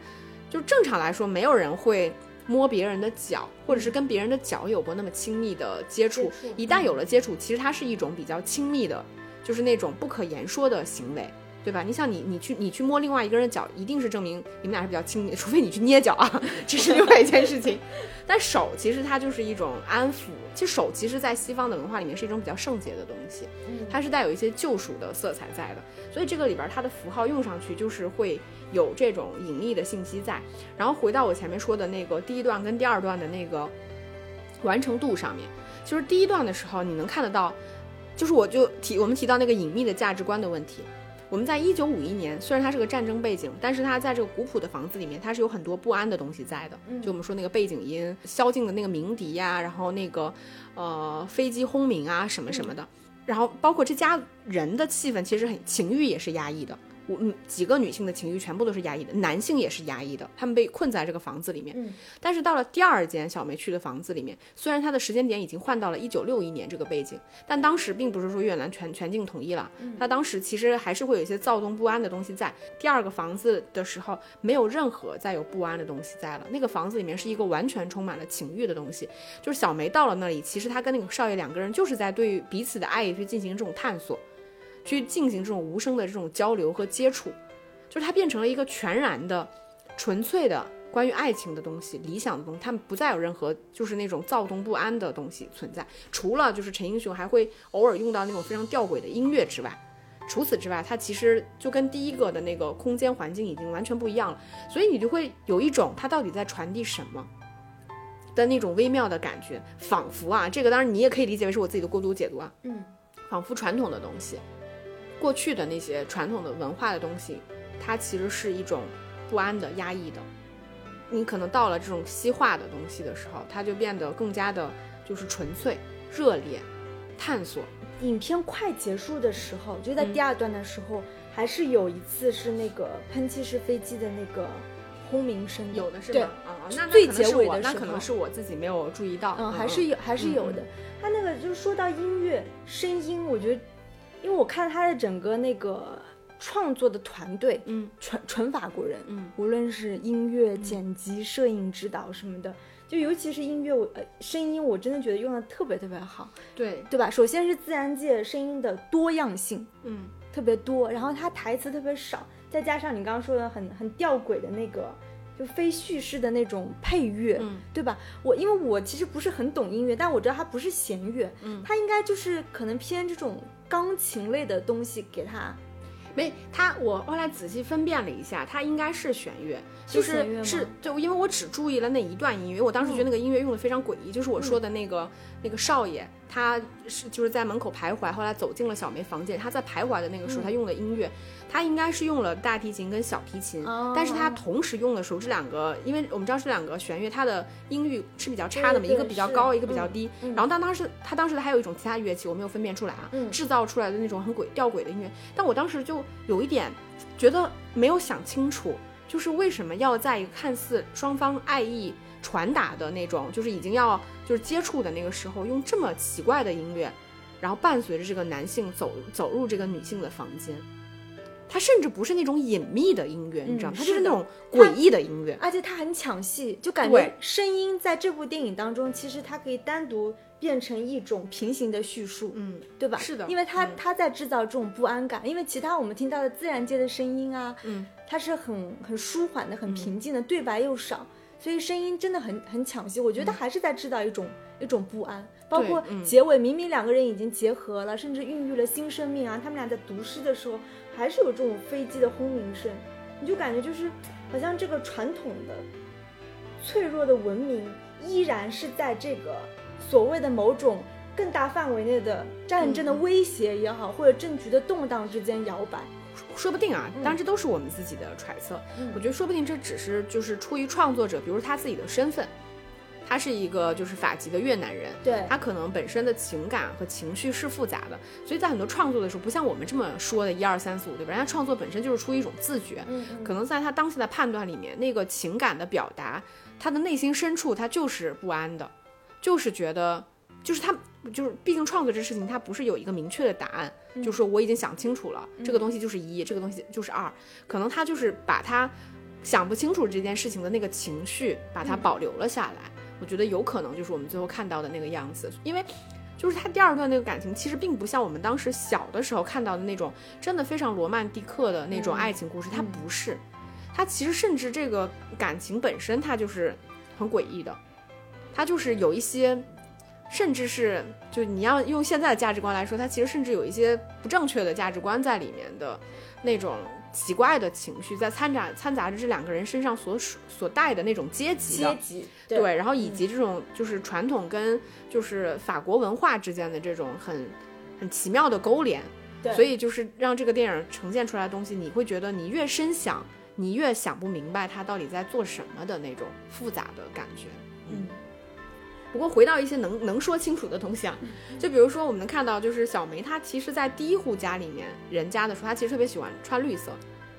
就正常来说没有人会摸别人的脚，或者是跟别人的脚有过那么亲密的接触。一旦有了接触，其实它是一种比较亲密的，就是那种不可言说的行为。对吧？你像你，你去你去摸另外一个人的脚，一定是证明你们俩是比较亲密的，除非你去捏脚啊，(laughs) 这是另外一件事情。(laughs) 但手其实它就是一种安抚，其实手其实在西方的文化里面是一种比较圣洁的东西，它是带有一些救赎的色彩在的。所以这个里边它的符号用上去就是会有这种隐秘的信息在。然后回到我前面说的那个第一段跟第二段的那个完成度上面，就是第一段的时候你能看得到，就是我就提我们提到那个隐秘的价值观的问题。我们在一九五一年，虽然它是个战争背景，但是它在这个古朴的房子里面，它是有很多不安的东西在的。就我们说那个背景音，宵禁的那个鸣笛呀，然后那个，呃，飞机轰鸣啊，什么什么的，然后包括这家人的气氛，其实很情欲也是压抑的。嗯，几个女性的情绪全部都是压抑的，男性也是压抑的，他们被困在这个房子里面。嗯，但是到了第二间小梅去的房子里面，虽然它的时间点已经换到了一九六一年这个背景，但当时并不是说越南全全境统一了，它当时其实还是会有一些躁动不安的东西在。第二个房子的时候，没有任何再有不安的东西在了，那个房子里面是一个完全充满了情欲的东西。就是小梅到了那里，其实她跟那个少爷两个人就是在对彼此的爱意去进行这种探索。去进行这种无声的这种交流和接触，就是它变成了一个全然的、纯粹的关于爱情的东西、理想的东西。他们不再有任何就是那种躁动不安的东西存在，除了就是陈英雄还会偶尔用到那种非常吊诡的音乐之外，除此之外，它其实就跟第一个的那个空间环境已经完全不一样了。所以你就会有一种它到底在传递什么的那种微妙的感觉，仿佛啊，这个当然你也可以理解为是我自己的过度解读啊，嗯，仿佛传统的东西。过去的那些传统的文化的东西，它其实是一种不安的、压抑的。你可能到了这种西化的东西的时候，它就变得更加的，就是纯粹、热烈、探索。影片快结束的时候，就在第二段的时候，还是有一次是那个喷气式飞机的那个轰鸣声，有的是吗？啊，那最结尾的那可能是我自己没有注意到。嗯，还是有，还是有的。他那个就是说到音乐声音，我觉得。因为我看他的整个那个创作的团队，嗯，纯纯法国人，嗯，无论是音乐剪辑、摄影指导什么的，就尤其是音乐，我呃声音，我真的觉得用的特别特别好，对对吧？首先是自然界声音的多样性，嗯，特别多，然后他台词特别少，再加上你刚刚说的很很吊诡的那个。就非叙事的那种配乐，嗯，对吧？我因为我其实不是很懂音乐，但我知道它不是弦乐，嗯，它应该就是可能偏这种钢琴类的东西给他。没，他我后来仔细分辨了一下，他应该是弦乐，就是是就因为我只注意了那一段音乐，我当时觉得那个音乐用的非常诡异，就是我说的那个那个少爷。他是就是在门口徘徊，后来走进了小梅房间。他在徘徊的那个时候，他用的音乐，他应该是用了大提琴跟小提琴，但是他同时用的时候，这两个，因为我们知道这两个弦乐，它的音域是比较差的嘛，一个比较高，一个比较低。然后但当时他当时还有一种其他乐器，我没有分辨出来啊，制造出来的那种很诡吊诡的音乐。但我当时就有一点觉得没有想清楚，就是为什么要在一个看似双方爱意。传达的那种，就是已经要就是接触的那个时候，用这么奇怪的音乐，然后伴随着这个男性走走入这个女性的房间，他甚至不是那种隐秘的音乐，你知道吗？他就是那种诡异的音乐，而且它很抢戏，就感觉声音在这部电影当中，其实它可以单独变成一种平行的叙述，嗯，对吧？是的，因为他他在制造这种不安感，因为其他我们听到的自然界的声音啊，嗯，它是很很舒缓的，很平静的，对白又少。所以声音真的很很抢戏，我觉得还是在制造一种一种不安，包括结尾明明两个人已经结合了，甚至孕育了新生命啊，他们俩在读诗的时候还是有这种飞机的轰鸣声，你就感觉就是好像这个传统的脆弱的文明依然是在这个所谓的某种更大范围内的战争的威胁也好，或者政局的动荡之间摇摆。说不定啊，当然这都是我们自己的揣测。我觉得说不定这只是就是出于创作者，比如他自己的身份，他是一个就是法籍的越南人，对他可能本身的情感和情绪是复杂的，所以在很多创作的时候，不像我们这么说的一二三四五，对吧？人家创作本身就是出于一种自觉，可能在他当下的判断里面，那个情感的表达，他的内心深处他就是不安的，就是觉得。就是他，就是毕竟创作这事情，他不是有一个明确的答案，就是说我已经想清楚了，这个东西就是一，这个东西就是二，可能他就是把他想不清楚这件事情的那个情绪，把它保留了下来。我觉得有可能就是我们最后看到的那个样子，因为就是他第二段那个感情，其实并不像我们当时小的时候看到的那种真的非常罗曼蒂克的那种爱情故事，它不是，它其实甚至这个感情本身它就是很诡异的，它就是有一些。甚至是，就你要用现在的价值观来说，它其实甚至有一些不正确的价值观在里面的，那种奇怪的情绪在掺杂掺杂着这两个人身上所所带的那种阶级阶级对，然后以及这种就是传统跟就是法国文化之间的这种很很奇妙的勾连，所以就是让这个电影呈现出来的东西，你会觉得你越深想，你越想不明白他到底在做什么的那种复杂的感觉，嗯。不过回到一些能能说清楚的东西啊，就比如说我们能看到，就是小梅她其实，在第一户家里面人家的时候，她其实特别喜欢穿绿色，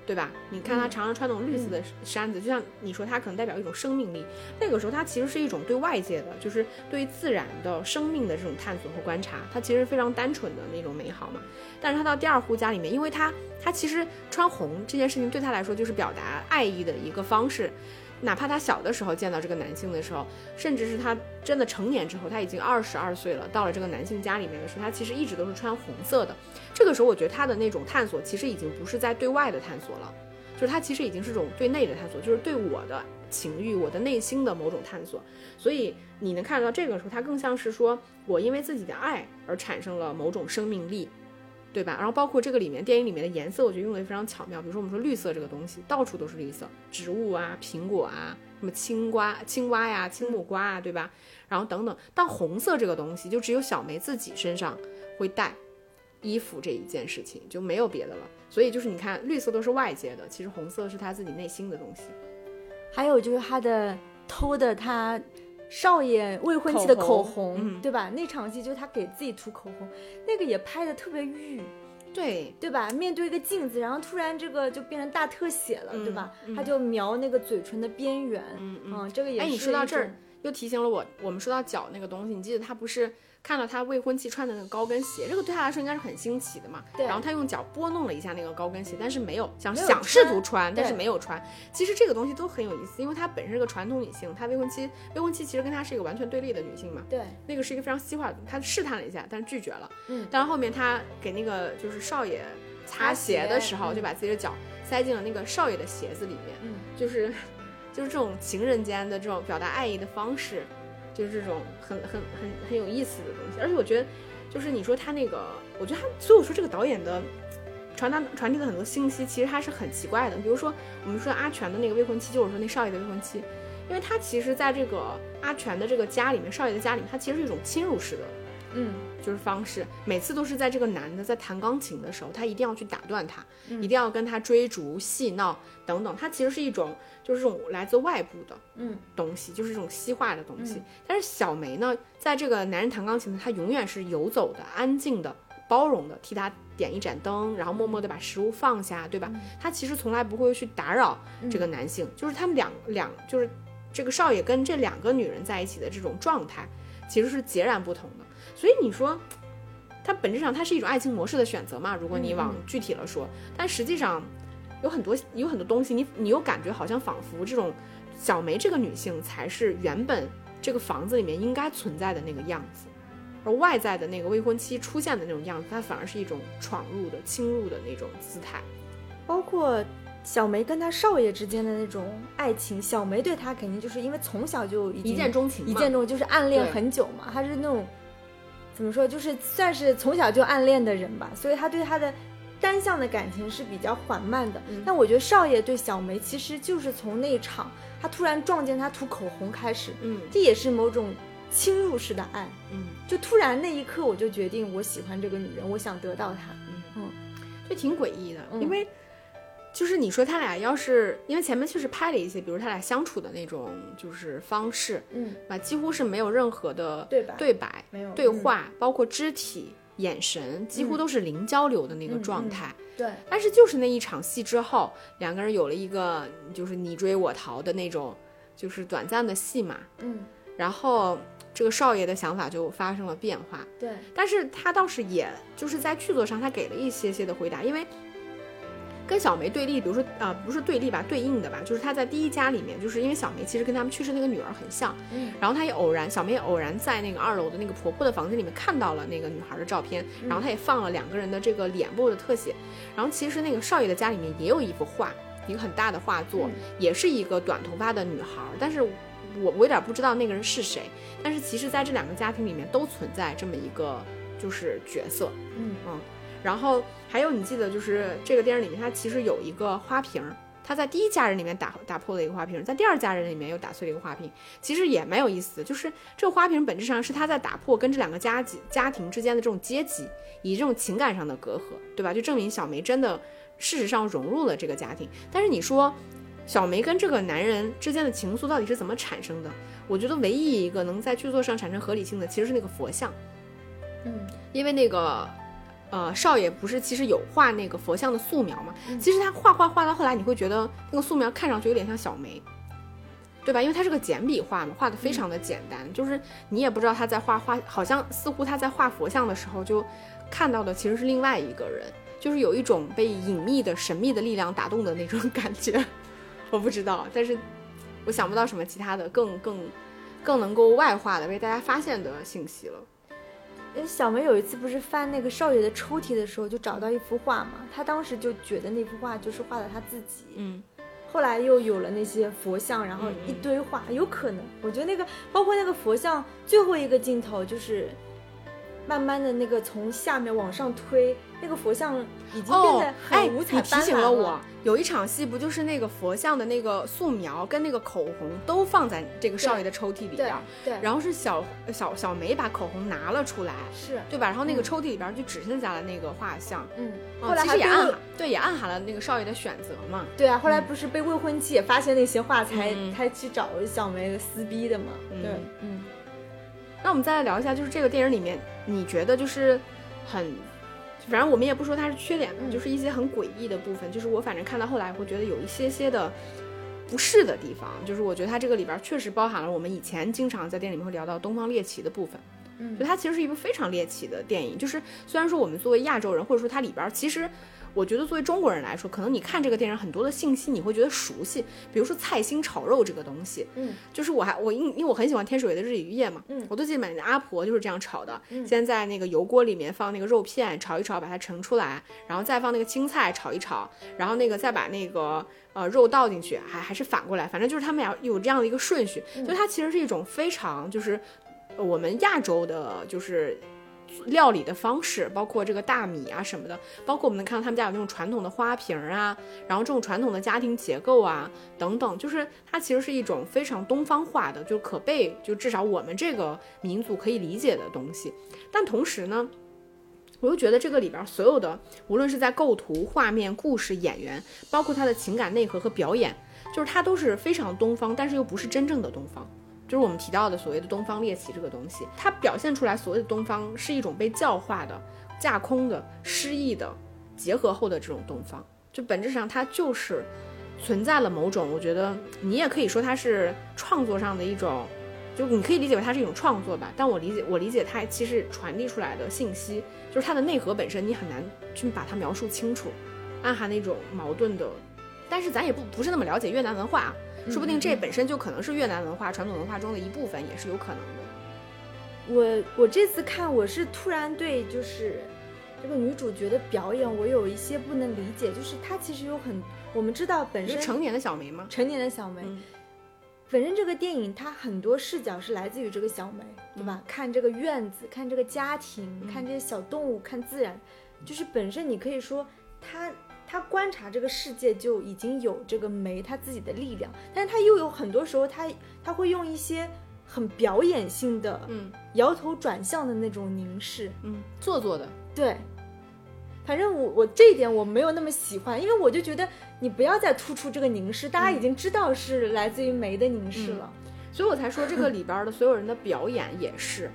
对吧？你看她常常穿那种绿色的衫子，就像你说她可能代表一种生命力。那个时候她其实是一种对外界的，就是对自然的生命的这种探索和观察，她其实非常单纯的那种美好嘛。但是她到第二户家里面，因为她她其实穿红这件事情对她来说就是表达爱意的一个方式。哪怕他小的时候见到这个男性的时候，甚至是他真的成年之后，他已经二十二岁了，到了这个男性家里面的时候，他其实一直都是穿红色的。这个时候，我觉得他的那种探索其实已经不是在对外的探索了，就是他其实已经是种对内的探索，就是对我的情欲、我的内心的某种探索。所以你能看到这个时候，他更像是说我因为自己的爱而产生了某种生命力。对吧？然后包括这个里面电影里面的颜色，我觉得用的也非常巧妙。比如说我们说绿色这个东西，到处都是绿色，植物啊、苹果啊、什么青瓜、青蛙呀、青木瓜啊，对吧？然后等等。但红色这个东西，就只有小梅自己身上会带衣服这一件事情，就没有别的了。所以就是你看，绿色都是外界的，其实红色是她自己内心的东西。还有就是她的偷的她。少爷未婚妻的口红，对吧？那场戏就是他给自己涂口红，那个也拍的特别欲，对对吧？面对一个镜子，然后突然这个就变成大特写了，对吧？他就描那个嘴唇的边缘，嗯嗯，这个也是。哎，你说到这儿，又提醒了我，我们说到脚那个东西，你记得他不是？看到他未婚妻穿的那个高跟鞋，这个对他来说应该是很新奇的嘛。对。然后他用脚拨弄了一下那个高跟鞋，但是没有想想试图穿，但是没有穿。其实这个东西都很有意思，因为她本身是个传统女性，她未婚妻未婚妻其实跟她是一个完全对立的女性嘛。对。那个是一个非常西化的，她试探了一下，但是拒绝了。嗯。但是后面她给那个就是少爷擦鞋的时候，就把自己的脚塞进了那个少爷的鞋子里面。嗯。就是就是这种情人间的这种表达爱意的方式。就是这种很很很很有意思的东西，而且我觉得，就是你说他那个，我觉得他，所以我说这个导演的传达传递的很多信息，其实他是很奇怪的。比如说，我们说阿全的那个未婚妻，就是说那少爷的未婚妻，因为他其实在这个阿全的这个家里面，少爷的家里面，他其实是一种侵入式的。嗯，就是方式，每次都是在这个男的在弹钢琴的时候，他一定要去打断他，一定要跟他追逐戏闹等等。他其实是一种，就是这种来自外部的，嗯，东西，就是这种西化的东西。但是小梅呢，在这个男人弹钢琴的，她永远是游走的、安静的、包容的，替他点一盏灯，然后默默的把食物放下，对吧？她其实从来不会去打扰这个男性，就是他们两两，就是这个少爷跟这两个女人在一起的这种状态，其实是截然不同的。所以你说，它本质上它是一种爱情模式的选择嘛？如果你往具体了说，但实际上有很多有很多东西，你你又感觉好像仿佛这种小梅这个女性才是原本这个房子里面应该存在的那个样子，而外在的那个未婚妻出现的那种样子，它反而是一种闯入的侵入的那种姿态。包括小梅跟她少爷之间的那种爱情，小梅对他肯定就是因为从小就一见钟情，一见钟就是暗恋很久嘛，她是那种。怎么说，就是算是从小就暗恋的人吧，所以他对他的单向的感情是比较缓慢的。但我觉得少爷对小梅其实就是从那场他突然撞见她涂口红开始，嗯，这也是某种侵入式的爱，嗯，就突然那一刻我就决定我喜欢这个女人，我想得到她，嗯，就挺诡异的，嗯。因为就是你说他俩要是因为前面确实拍了一些，比如他俩相处的那种就是方式，嗯，啊，几乎是没有任何的对吧？对白、没有对话，包括肢体、眼神，几乎嗯都是零交流的那个嗯嗯状态。对，但是就是那一场戏之后，两个人有了一个就是你追我逃的那种，就是短暂的戏码，嗯，然后这个少爷的想法就发生了变化。对，但是他倒是也就是在剧作上，他给了一些些的回答，因为跟小梅对立，比如说啊、呃不是对立吧，对应的吧，就是他在第一家里面，就是因为小梅其实跟他们去世那个女儿很像，嗯。然后他也偶然，小梅也偶然在那个二楼的那个婆婆的房间里面看到了那个女孩的照片，然后他也放了两个人的这个脸部的特写，然后其实那个少爷的家里面也有一幅画，一个很大的画作，嗯。也是一个短头发的女孩，但是我我有点不知道那个人是谁，但是其实在这两个家庭里面都存在这么一个就是角色，嗯。然后还有你记得就是这个电影里面它其实有一个花瓶儿。他在第一家人里面打打破了一个花瓶，在第二家人里面又打碎了一个花瓶，其实也蛮有意思的。就是这个花瓶本质上是他在打破跟这两个家级家庭之间的这种阶级以这种情感上的隔阂，对吧？就证明小梅真的事实上融入了这个家庭。但是你说小梅跟这个男人之间的情愫到底是怎么产生的？我觉得唯一一个能在剧作上产生合理性的，其实是那个佛像，嗯因为那个。呃，少爷不是其实有画那个佛像的素描嘛？嗯其实他画画画到后来，你会觉得那个素描看上去有点像小梅，对吧？因为它是个简笔画嘛，画的非常的简单，就是你也不知道他在画画，好像似乎他在画佛像的时候就看到的其实是另外一个人，就是有一种被隐秘的神秘的力量打动的那种 (laughs) 感觉。我不知道，但是我想不到什么其他的更更更能够外化的被大家发现的信息了。呃小梅有一次不是翻那个少爷的抽屉的时候，就找到一幅画嘛，她当时就觉得那幅画就是画的她自己，嗯，后来又有了那些佛像，然后一堆画，有可能，我觉得那个包括那个佛像最后一个镜头就是。慢慢的那个从下面往上推，那个佛像已经变哦得，哎，很五彩你提斑斓醒了我，有一场戏不就是那个佛像的那个素描跟那个口红都放在这个少爷的抽屉里边儿，对，然后是小小小梅把口红拿了出来，是对吧？然后那个嗯抽屉里边就只剩下了那个画像，嗯，哦后来其实也暗含对也暗含了那个少爷的选择嘛。对啊，后来不是被未婚妻也发现那些画才嗯才去找小梅撕逼的嘛？嗯对，嗯。那我们再来聊一下，就是这个电影里面，你觉得就是很，反正我们也不说它是缺点吧，嗯就是一些很诡异的部分。就是我反正看到后来会觉得有一些些的不适的地方，就是我觉得它这个里边确实包含了我们以前经常在店里面会聊到东方猎奇的部分。嗯就它其实是一部非常猎奇的电影。就是虽然说我们作为亚洲人，或者说它里边儿其实。我觉得作为中国人来说，可能你看这个电影很多的信息你会觉得熟悉，比如说菜心炒肉这个东西，嗯，就是我还我因因为我很喜欢天水围的日以渔业嘛，嗯。我最近买的阿婆就是这样炒的，嗯。先在那个油锅里面放那个肉片炒一炒，把它盛出来，然后再放那个青菜炒一炒，然后那个再把那个呃肉倒进去，还还是反过来，反正就是他们俩有这样的一个顺序，嗯就它其实是一种非常就是呃我们亚洲的，就是。料理的方式，包括这个大米啊什么的，包括我们能看到他们家有那种传统的花瓶啊，然后这种传统的家庭结构啊等等，就是它其实是一种非常东方化的，就可被就至少我们这个民族可以理解的东西。但同时呢，我又觉得这个里边所有的，无论是在构图、画面、故事、演员，包括他的情感内核和表演，就是它都是非常东方，但是又不是真正的东方。就是我们提到的所谓的东方猎奇这个东西，它表现出来所谓的东方是一种被教化的、架空的、失意的结合后的这种东方，就本质上它就是存在了某种，我觉得你也可以说它是创作上的一种，就你可以理解为它是一种创作吧。但我理解，我理解它其实传递出来的信息，就是它的内核本身你很难去把它描述清楚，暗含那种矛盾的。但是咱也不不是那么了解越南文化啊，说不定这本身就可能是越南文化传统文化中的一部分，也是有可能的。我我这次看，我是突然对就是这个女主角的表演，我有一些不能理解，就是她其实有很，我们知道本身成年的小梅吗？成年的小梅，嗯本身这个电影它很多视角是来自于这个小梅，对吧？看这个院子，看这个家庭，嗯看这些小动物，看自然，就是本身你可以说她。她观察这个世界就已经有这个梅他自己的力量，但是他又有很多时候他他会用一些很表演性的嗯摇头转向的那种凝视，嗯，做作的，对，反正我我这一点我没有那么喜欢，因为我就觉得你不要再突出这个凝视，大家已经知道是来自于梅的凝视了，所以我才说这个里边的所有人的表演也是。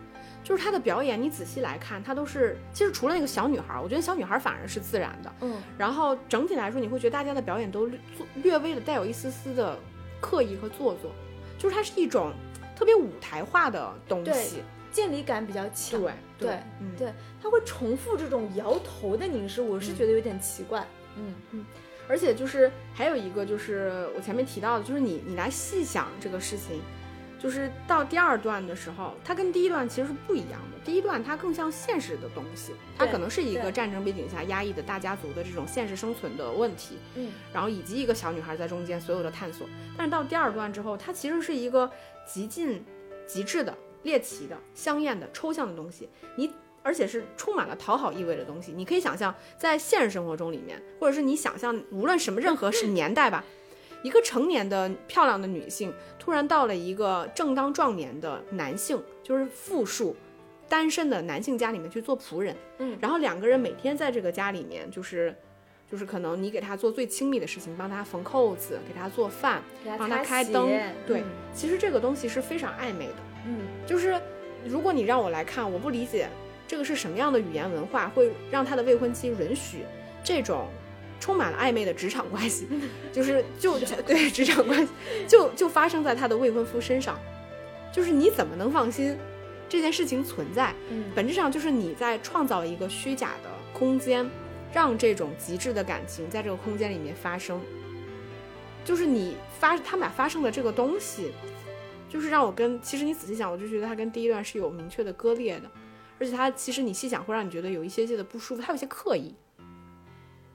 就是她的表演，你仔细来看，她都是其实除了那个小女孩，我觉得小女孩反而是自然的。嗯，然后整体来说，你会觉得大家的表演都略略微的带有一丝丝的刻意和做作，就是它是一种特别舞台化的东西，建立感比较强。对对对，他会重复这种摇头的凝视，我是觉得有点奇怪。嗯嗯，而且就是还有一个就是我前面提到的，就是你你来细想这个事情。就是到第二段的时候，它跟第一段其实是不一样的。第一段它更像现实的东西，它可能是一个战争背景下压抑的大家族的这种现实生存的问题，嗯，然后以及一个小女孩在中间所有的探索。但是到第二段之后，它其实是一个极尽极致的猎奇的香艳的抽象的东西，你而且是充满了讨好意味的东西。你可以想象在现实生活中里面，或者是你想象无论什么任何是年代吧。一个成年的漂亮的女性，突然到了一个正当壮年的男性，就是复数单身的男性家里面去做仆人。嗯，然后两个人每天在这个家里面，就是就是可能你给他做最亲密的事情，帮他缝扣子，给他做饭，帮他开灯。对，其实这个东西是非常暧昧的。嗯，就是如果你让我来看，我不理解这个是什么样的语言文化，会让他的未婚妻允许这种。充满了暧昧的职场关系，就是 (laughs) 就对职场关系，就就发生在他的未婚夫身上，就是你怎么能放心这件事情存在？嗯，本质上就是你在创造一个虚假的空间，让这种极致的感情在这个空间里面发生。就是你发他们俩发生的这个东西，就是让我跟其实你仔细想，我就觉得他跟第一段是有明确的割裂的，而且他其实你细想会让你觉得有一些些的不舒服，他有些刻意。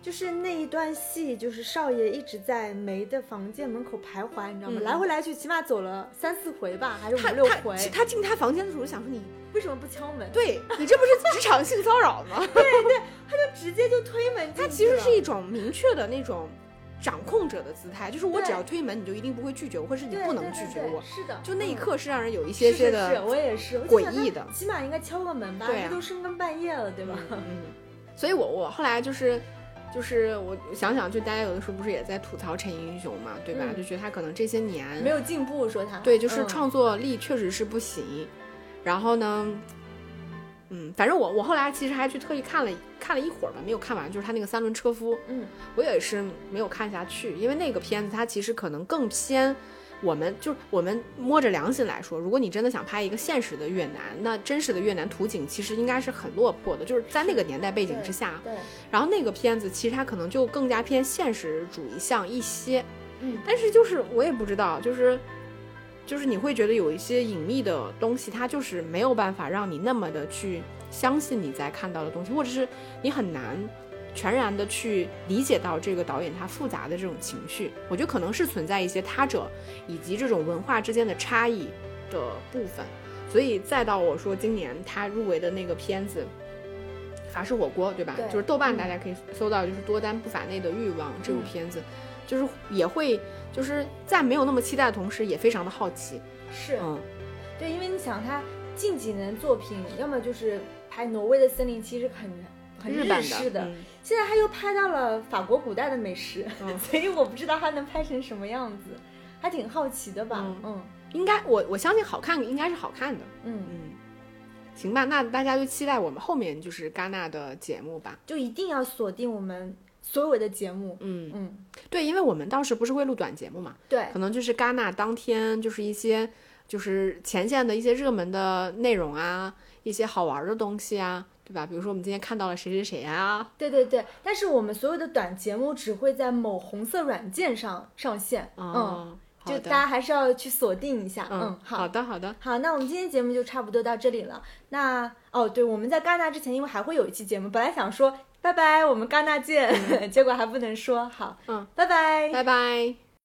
就是那一段戏，就是少爷一直在梅的房间门口徘徊，你知道吗？来回来去，起码走了三四回吧，还是五六回。他进他房间的时候，想说你为什么不敲门？对你这不是职场性骚扰吗？(laughs) 对对，他就直接就推门。他其实是一种明确的那种掌控者的姿态，就是我只要推门，你就一定不会拒绝我，或者是你不能拒绝我。是的，就那一刻是让人有一些些的，我也是诡异的。起码应该敲个门吧？对，都深更半夜了，对吧？嗯，所以我我后来就是。就是我想想，就大家有的时候不是也在吐槽陈英雄嘛，对吧？就觉得他可能这些年没有进步，说他对，就是创作力确实是不行。然后呢，嗯，反正我我后来其实还去特意看了看了一会儿吧，没有看完，就是他那个三轮车夫，嗯，我也是没有看下去，因为那个片子它其实可能更偏。我们就我们摸着良心来说，如果你真的想拍一个现实的越南，那真实的越南图景其实应该是很落魄的，就是在那个年代背景之下。对。然后那个片子其实它可能就更加偏现实主义向一些。嗯。但是就是我也不知道，就是就是你会觉得有一些隐秘的东西，它就是没有办法让你那么的去相信你在看到的东西，或者是你很难。全然的去理解到这个导演他复杂的这种情绪，我觉得可能是存在一些他者以及这种文化之间的差异的部分，所以再到我说今年他入围的那个片子《法式火锅》，对吧？对，就是豆瓣大家可以搜到，就是多丹不法内的欲望这部片子，就是也会就是在没有那么期待的同时，也非常的好奇。是，嗯，对，因为你想他近几年作品，要么就是拍挪威的森林，其实很。很日式的，现在他又拍到了法国古代的美食，(laughs) 所以我不知道他能拍成什么样子，还挺好奇的吧？嗯，应该我我相信好看应该是好看的。嗯嗯，行吧，那大家就期待我们后面就是戛纳的节目吧，就一定要锁定我们所有的节目。嗯嗯，对，因为我们当时不是会录短节目嘛，对，可能就是戛纳当天就是一些就是前线的一些热门的内容啊，一些好玩的东西啊。对吧？比如说我们今天看到了谁谁谁啊？对对对，但是我们所有的短节目只会在某红色软件上上线，嗯，就大家还是要去锁定一下。嗯，好好的好的，好，那我们今天节目就差不多到这里了。那哦，对，我们在戛纳之前，因为还会有一期节目，本来想说拜拜，我们戛纳见，(laughs) 结果还不能说。好，嗯，拜拜，拜拜。